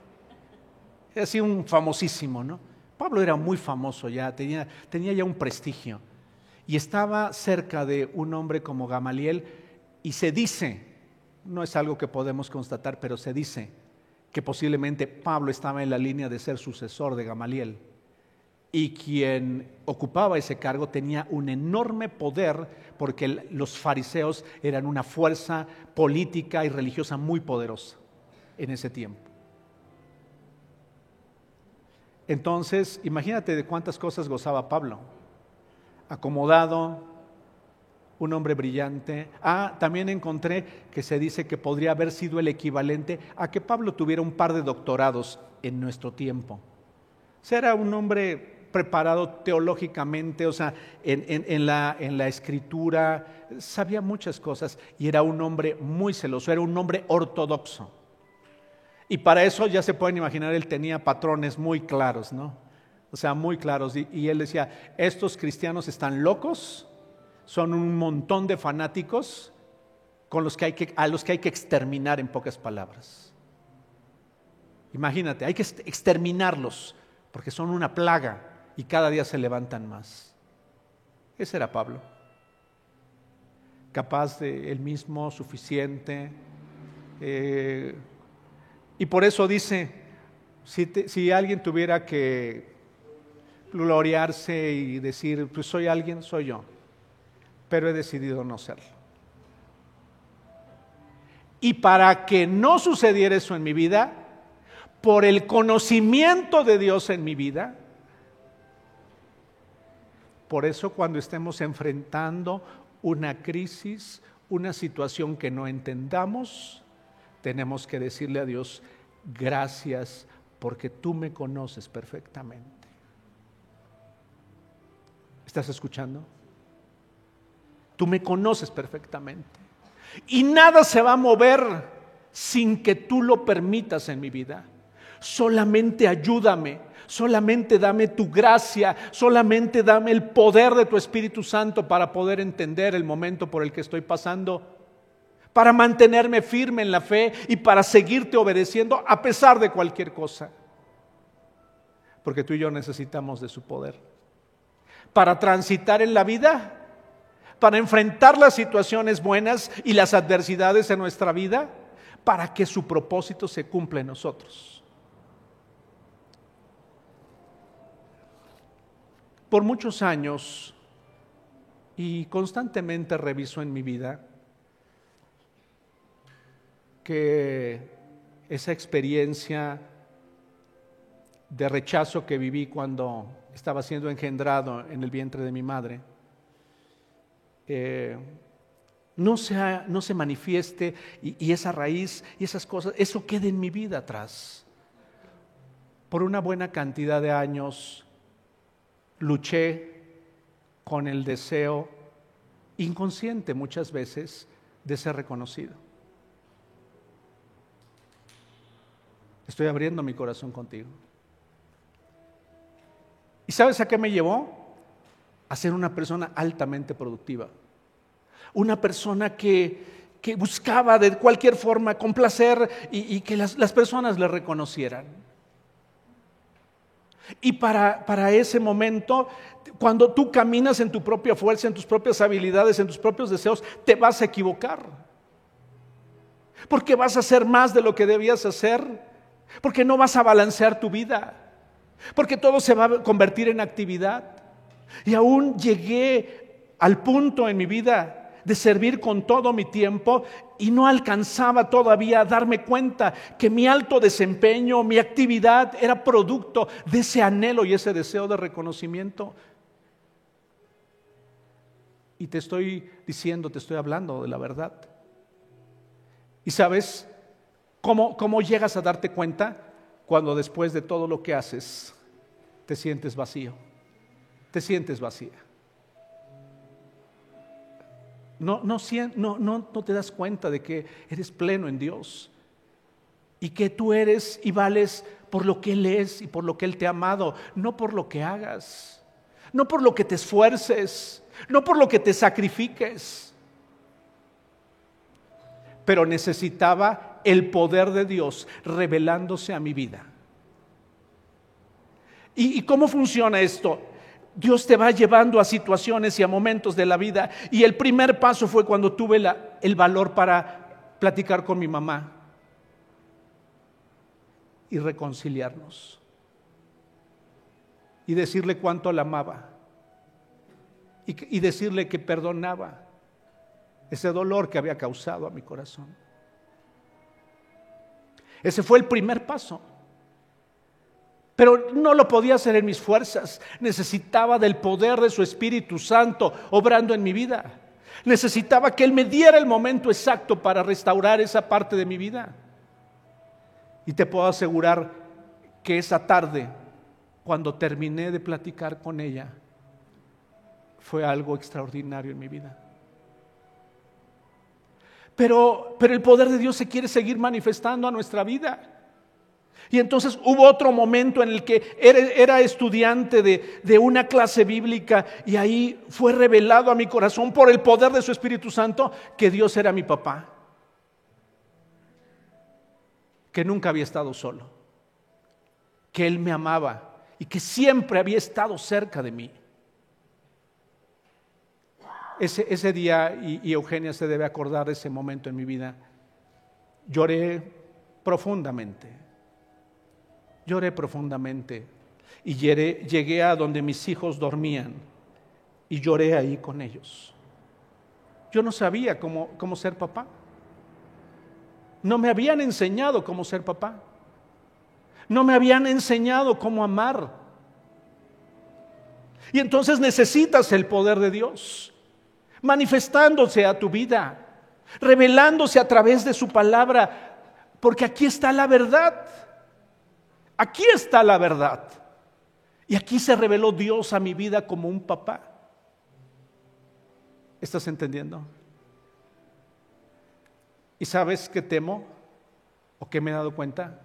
Era así un famosísimo, ¿no? Pablo era muy famoso ya, tenía, tenía ya un prestigio. Y estaba cerca de un hombre como Gamaliel y se dice, no es algo que podemos constatar, pero se dice que posiblemente Pablo estaba en la línea de ser sucesor de Gamaliel. Y quien ocupaba ese cargo tenía un enorme poder porque los fariseos eran una fuerza política y religiosa muy poderosa en ese tiempo. Entonces, imagínate de cuántas cosas gozaba Pablo. Acomodado, un hombre brillante. Ah, también encontré que se dice que podría haber sido el equivalente a que Pablo tuviera un par de doctorados en nuestro tiempo. O sea, era un hombre preparado teológicamente, o sea, en, la, escritura, sabía muchas cosas y era un hombre muy celoso, era un hombre ortodoxo. Y para eso ya se pueden imaginar, él tenía patrones muy claros, ¿no? O sea, muy claros. Y, y él decía, estos cristianos están locos, son un montón de fanáticos con los que hay que, a los que hay que exterminar en pocas palabras. Imagínate, hay que exterminarlos porque son una plaga y cada día se levantan más. Ese era Pablo. Capaz de él mismo, suficiente. Eh, y por eso dice, si, si alguien tuviera que gloriarse y decir, pues soy alguien, soy yo pero he decidido no serlo. Y para que no sucediera eso en mi vida, por el conocimiento de Dios en mi vida, por eso cuando estemos enfrentando una crisis, una situación que no entendamos, tenemos que decirle a Dios, gracias porque tú me conoces perfectamente. ¿Estás escuchando? Tú me conoces perfectamente. Y nada se va a mover sin que tú lo permitas en mi vida. Solamente ayúdame, solamente dame tu gracia, solamente dame el poder de tu Espíritu Santo para poder entender el momento por el que estoy pasando, para mantenerme firme en la fe y para seguirte obedeciendo a pesar de cualquier cosa. Porque tú y yo necesitamos de su poder. Para transitar en la vida para enfrentar las situaciones buenas y las adversidades en nuestra vida, para que su propósito se cumpla en nosotros. Por muchos años, y constantemente reviso en mi vida, que esa experiencia de rechazo que viví cuando estaba siendo engendrado en el vientre de mi madre, eh, no, no se manifieste y, y esa raíz y esas cosas, eso quede en mi vida atrás. Por una buena cantidad de años luché con el deseo inconsciente muchas veces de ser reconocido. Estoy abriendo mi corazón contigo. ¿Y sabes a qué me llevó? a ser una persona altamente productiva. Una persona que, buscaba de cualquier forma complacer y, y que las, personas le reconocieran. Y para, para ese momento, cuando tú caminas en tu propia fuerza, en tus propias habilidades, en tus propios deseos, te vas a equivocar. Porque vas a hacer más de lo que debías hacer. Porque no vas a balancear tu vida. Porque todo se va a convertir en actividad. Y aún llegué al punto en mi vida de servir con todo mi tiempo y no alcanzaba todavía a darme cuenta que mi alto desempeño, mi actividad era producto de ese anhelo y ese deseo de reconocimiento. Y te estoy diciendo, te estoy hablando de la verdad. ¿Y sabes cómo, cómo llegas a darte cuenta? Cuando después de todo lo que haces, te sientes vacío, te sientes vacía. No, no, no, no, te das cuenta de que eres pleno en Dios y que tú eres y vales por lo que Él es y por lo que Él te ha amado, no por lo que hagas, no por lo que te esfuerces, no por lo que te sacrifiques. Pero necesitaba el poder de Dios revelándose a mi vida. ¿Y, y cómo funciona esto? Dios te va llevando a situaciones y a momentos de la vida. Y el primer paso fue cuando tuve el valor para platicar con mi mamá y reconciliarnos. Y decirle cuánto la amaba. Y, decirle que perdonaba ese dolor que había causado a mi corazón. Ese fue el primer paso. Pero no lo podía hacer en mis fuerzas. Necesitaba del poder de su Espíritu Santo obrando en mi vida. Necesitaba que Él me diera el momento exacto para restaurar esa parte de mi vida. Y te puedo asegurar que esa tarde, cuando terminé de platicar con ella, fue algo extraordinario en mi vida. Pero, pero el poder de Dios se quiere seguir manifestando a nuestra vida. Y entonces hubo otro momento en el que era, estudiante de, de, una clase bíblica y ahí fue revelado a mi corazón por el poder de su Espíritu Santo que Dios era mi papá, que nunca había estado solo, que Él me amaba y que siempre había estado cerca de mí. Ese, ese día, y, y Eugenia se debe acordar de ese momento en mi vida, lloré profundamente Lloré profundamente y llegué a donde mis hijos dormían y lloré ahí con ellos. Yo no sabía cómo, cómo ser papá. No me habían enseñado cómo ser papá. No me habían enseñado cómo amar. Y entonces necesitas el poder de Dios, manifestándose a tu vida, revelándose a través de su palabra, porque aquí está la verdad. Aquí está la verdad. Y aquí se reveló Dios a mi vida como un papá. ¿Estás entendiendo? ¿Y sabes qué temo? ¿O qué me he dado cuenta?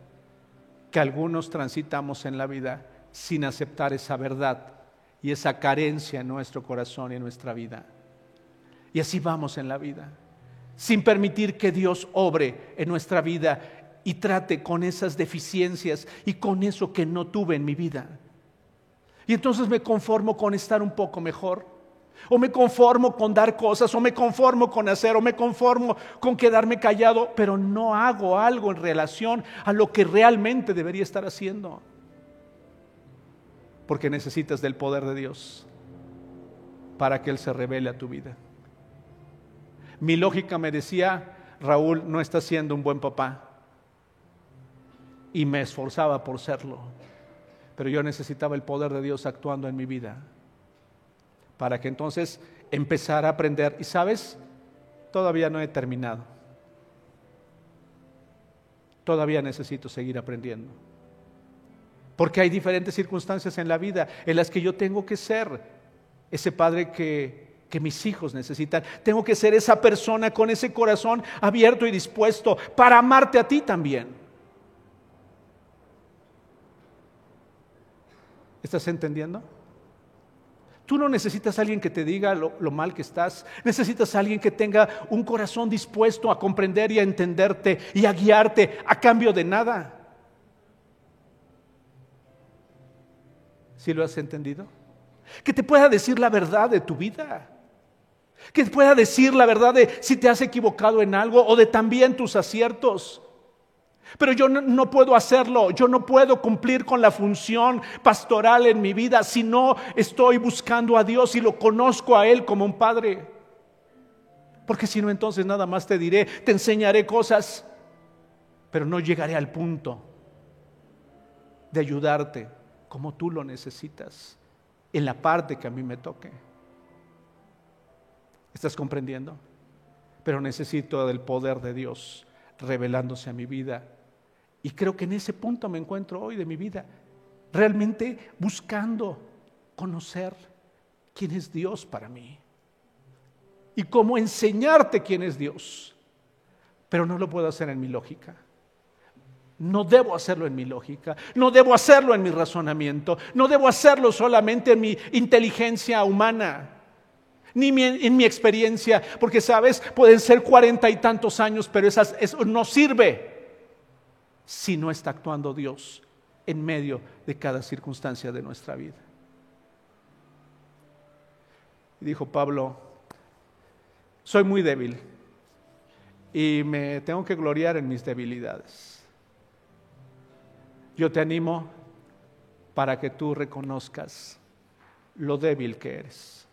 Que algunos transitamos en la vida sin aceptar esa verdad y esa carencia en nuestro corazón y en nuestra vida. Y así vamos en la vida, sin permitir que Dios obre en nuestra vida y trate con esas deficiencias y con eso que no tuve en mi vida. Y entonces me conformo con estar un poco mejor. O me conformo con dar cosas, o me conformo con hacer, o me conformo con quedarme callado, pero no hago algo en relación a lo que realmente debería estar haciendo. Porque necesitas del poder de Dios para que Él se revele a tu vida. Mi lógica me decía, Raúl no está siendo un buen papá y me esforzaba por serlo. Pero yo necesitaba el poder de Dios actuando en mi vida para que entonces empezara a aprender. Y sabes, todavía no he terminado. Todavía necesito seguir aprendiendo. Porque hay diferentes circunstancias en la vida en las que yo tengo que ser ese padre que, que mis hijos necesitan. Tengo que ser esa persona con ese corazón abierto y dispuesto para amarte a ti también. ¿Estás entendiendo? Tú no necesitas a alguien que te diga lo, mal que estás. Necesitas a alguien que tenga un corazón dispuesto a comprender y a entenderte y a guiarte a cambio de nada. ¿Sí lo has entendido? Que te pueda decir la verdad de tu vida. Que te pueda decir la verdad de si te has equivocado en algo o de también tus aciertos. Pero yo no, puedo hacerlo, yo no puedo cumplir con la función pastoral en mi vida si no estoy buscando a Dios y lo conozco a Él como un Padre. Porque si no, entonces nada más te diré, te enseñaré cosas, pero no llegaré al punto de ayudarte como tú lo necesitas, en la parte que a mí me toque. ¿Estás comprendiendo? Pero necesito del poder de Dios revelándose a mi vida. Y creo que en ese punto me encuentro hoy de mi vida, realmente buscando conocer quién es Dios para mí y cómo enseñarte quién es Dios. Pero no lo puedo hacer en mi lógica. No debo hacerlo en mi lógica, no debo hacerlo en mi razonamiento, no debo hacerlo solamente en mi inteligencia humana, ni en mi experiencia, porque sabes, pueden ser cuarenta y tantos años, pero eso no sirve si no está actuando Dios en medio de cada circunstancia de nuestra vida. Y dijo Pablo, soy muy débil y me tengo que gloriar en mis debilidades. Yo te animo para que tú reconozcas lo débil que eres,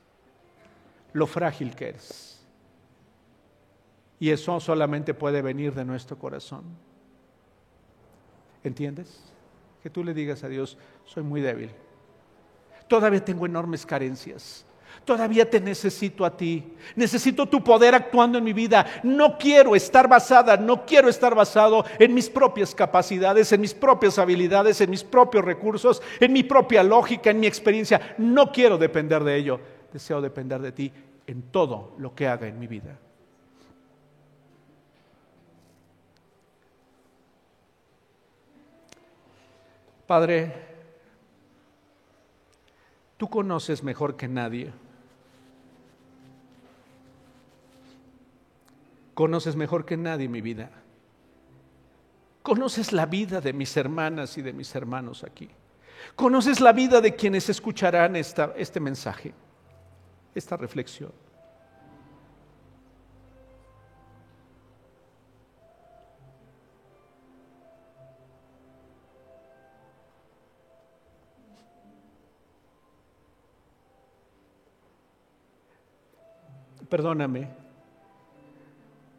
lo frágil que eres. Y eso solamente puede venir de nuestro corazón. ¿Entiendes? Que tú le digas a Dios, soy muy débil. Todavía tengo enormes carencias. Todavía te necesito a ti. Necesito tu poder actuando en mi vida. No quiero estar basada, no quiero estar basado en mis propias capacidades, en mis propias habilidades, en mis propios recursos, en mi propia lógica, en mi experiencia. No quiero depender de ello. Deseo depender de ti en todo lo que haga en mi vida. Padre, tú conoces mejor que nadie Conoces mejor que nadie mi vida. Conoces la vida de mis hermanas y de mis hermanos aquí. Conoces la vida de quienes escucharán esta, este mensaje, esta reflexión. Perdóname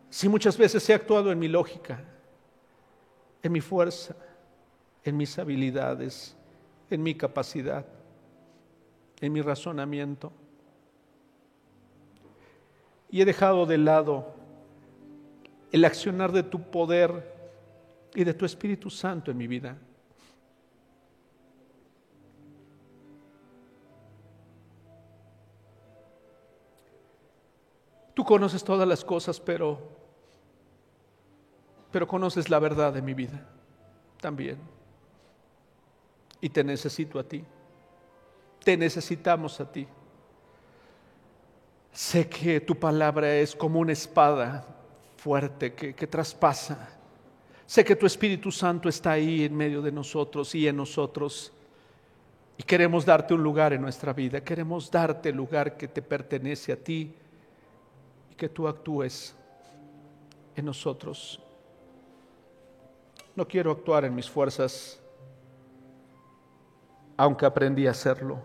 si muchas veces he actuado en mi lógica, en mi fuerza, en mis habilidades, en mi capacidad, en mi razonamiento. Y he dejado de lado el accionar de tu poder y de tu Espíritu Santo en mi vida. Conoces todas las cosas, pero pero conoces la verdad de mi vida también. Y te necesito a ti. Te necesitamos a ti. Sé que tu palabra es como una espada fuerte que, que traspasa. Sé que tu Espíritu Santo está ahí en medio de nosotros y en nosotros. Y queremos darte un lugar en nuestra vida. Queremos darte el lugar que te pertenece a ti que tú actúes en nosotros. No quiero actuar en mis fuerzas, aunque aprendí a hacerlo.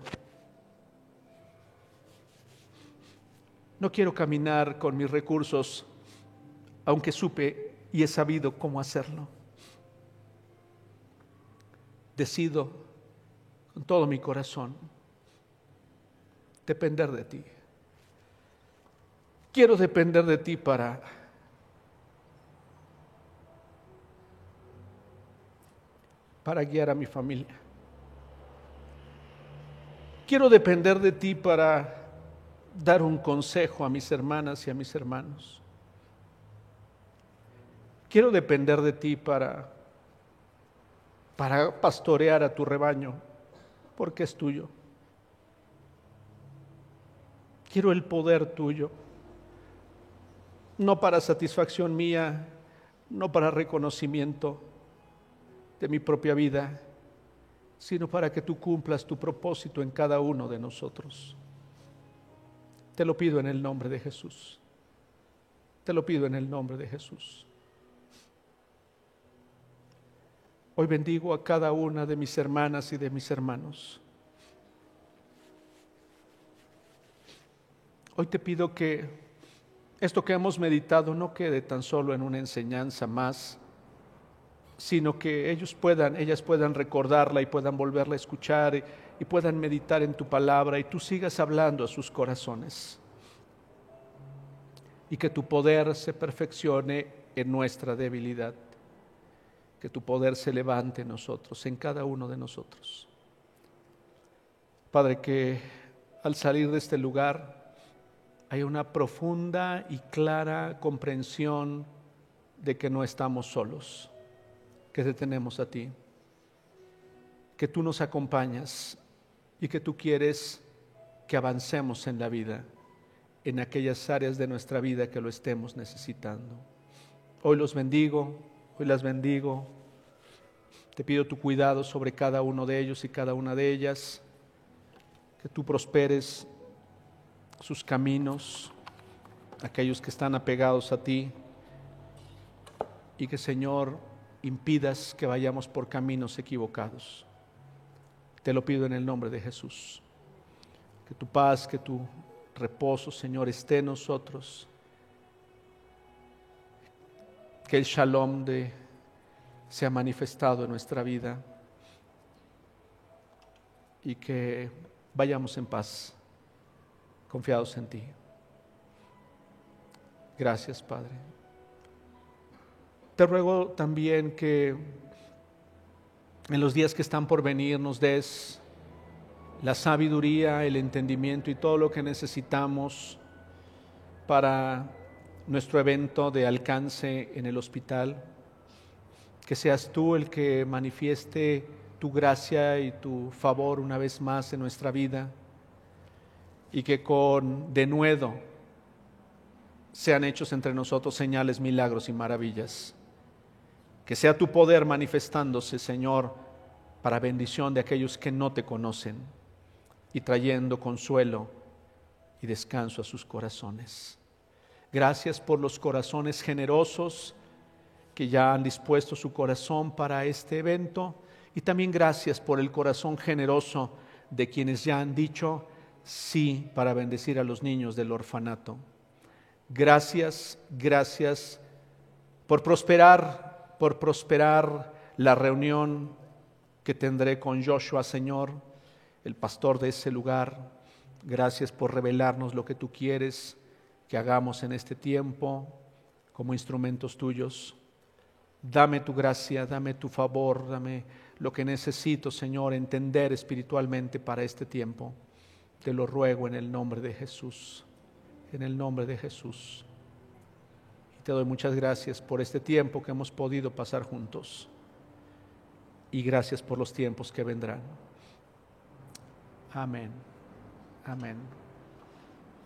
No quiero caminar con mis recursos, aunque supe y he sabido cómo hacerlo. Decido con todo mi corazón depender de ti. Quiero depender de ti para para guiar a mi familia. Quiero depender de ti para dar un consejo a mis hermanas y a mis hermanos. Quiero depender de ti para, para pastorear a tu rebaño, porque es tuyo. Quiero el poder tuyo, no para satisfacción mía, no para reconocimiento de mi propia vida, sino para que tú cumplas tu propósito en cada uno de nosotros. Te lo pido en el nombre de Jesús. Te lo pido en el nombre de Jesús. Hoy bendigo a cada una de mis hermanas y de mis hermanos. Hoy te pido que esto que hemos meditado no quede tan solo en una enseñanza más, sino que ellos puedan, ellas puedan recordarla y puedan volverla a escuchar y, y puedan meditar en tu palabra y tú sigas hablando a sus corazones. Y que tu poder se perfeccione en nuestra debilidad. Que tu poder se levante en nosotros, en cada uno de nosotros. Padre, que al salir de este lugar hay una profunda y clara comprensión de que no estamos solos, que te tenemos a ti, que tú nos acompañas y que tú quieres que avancemos en la vida, en aquellas áreas de nuestra vida que lo estemos necesitando. Hoy los bendigo, hoy las bendigo. Te pido tu cuidado sobre cada uno de ellos y cada una de ellas, que tú prosperes sus caminos, aquellos que están apegados a ti, y que Señor impidas que vayamos por caminos equivocados. Te lo pido en el nombre de Jesús. Que tu paz, que tu reposo, Señor, esté en nosotros. Que el shalom de, sea manifestado en nuestra vida. Y que vayamos en paz, confiados en ti. Gracias, Padre. Te ruego también que en los días que están por venir nos des la sabiduría, el entendimiento y todo lo que necesitamos para nuestro evento de alcance en el hospital. Que seas tú el que manifieste tu gracia y tu favor una vez más en nuestra vida y que con denuedo sean hechos entre nosotros señales, milagros y maravillas. Que sea tu poder manifestándose, Señor, para bendición de aquellos que no te conocen y trayendo consuelo y descanso a sus corazones. Gracias por los corazones generosos que ya han dispuesto su corazón para este evento y también gracias por el corazón generoso de quienes ya han dicho sí para bendecir a los niños del orfanato. Gracias, gracias por prosperar por prosperar la reunión que tendré con Joshua, Señor, el pastor de ese lugar. Gracias por revelarnos lo que tú quieres que hagamos en este tiempo como instrumentos tuyos. Dame tu gracia, dame tu favor, dame lo que necesito, Señor, entender espiritualmente para este tiempo. Te lo ruego en el nombre de Jesús, en el nombre de Jesús. Te doy muchas gracias por este tiempo que hemos podido pasar juntos. Y gracias por los tiempos que vendrán. Amén. Amén.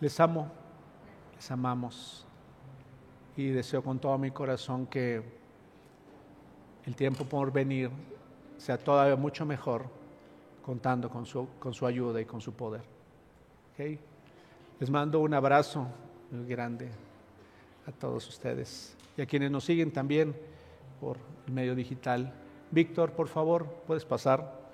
Les amo, les amamos. Y deseo con todo mi corazón que el tiempo por venir sea todavía mucho mejor contando con su, con su ayuda y con su poder. Les mando un abrazo muy grande a todos ustedes y a quienes nos siguen también por el medio digital. Víctor, por favor, puedes pasar.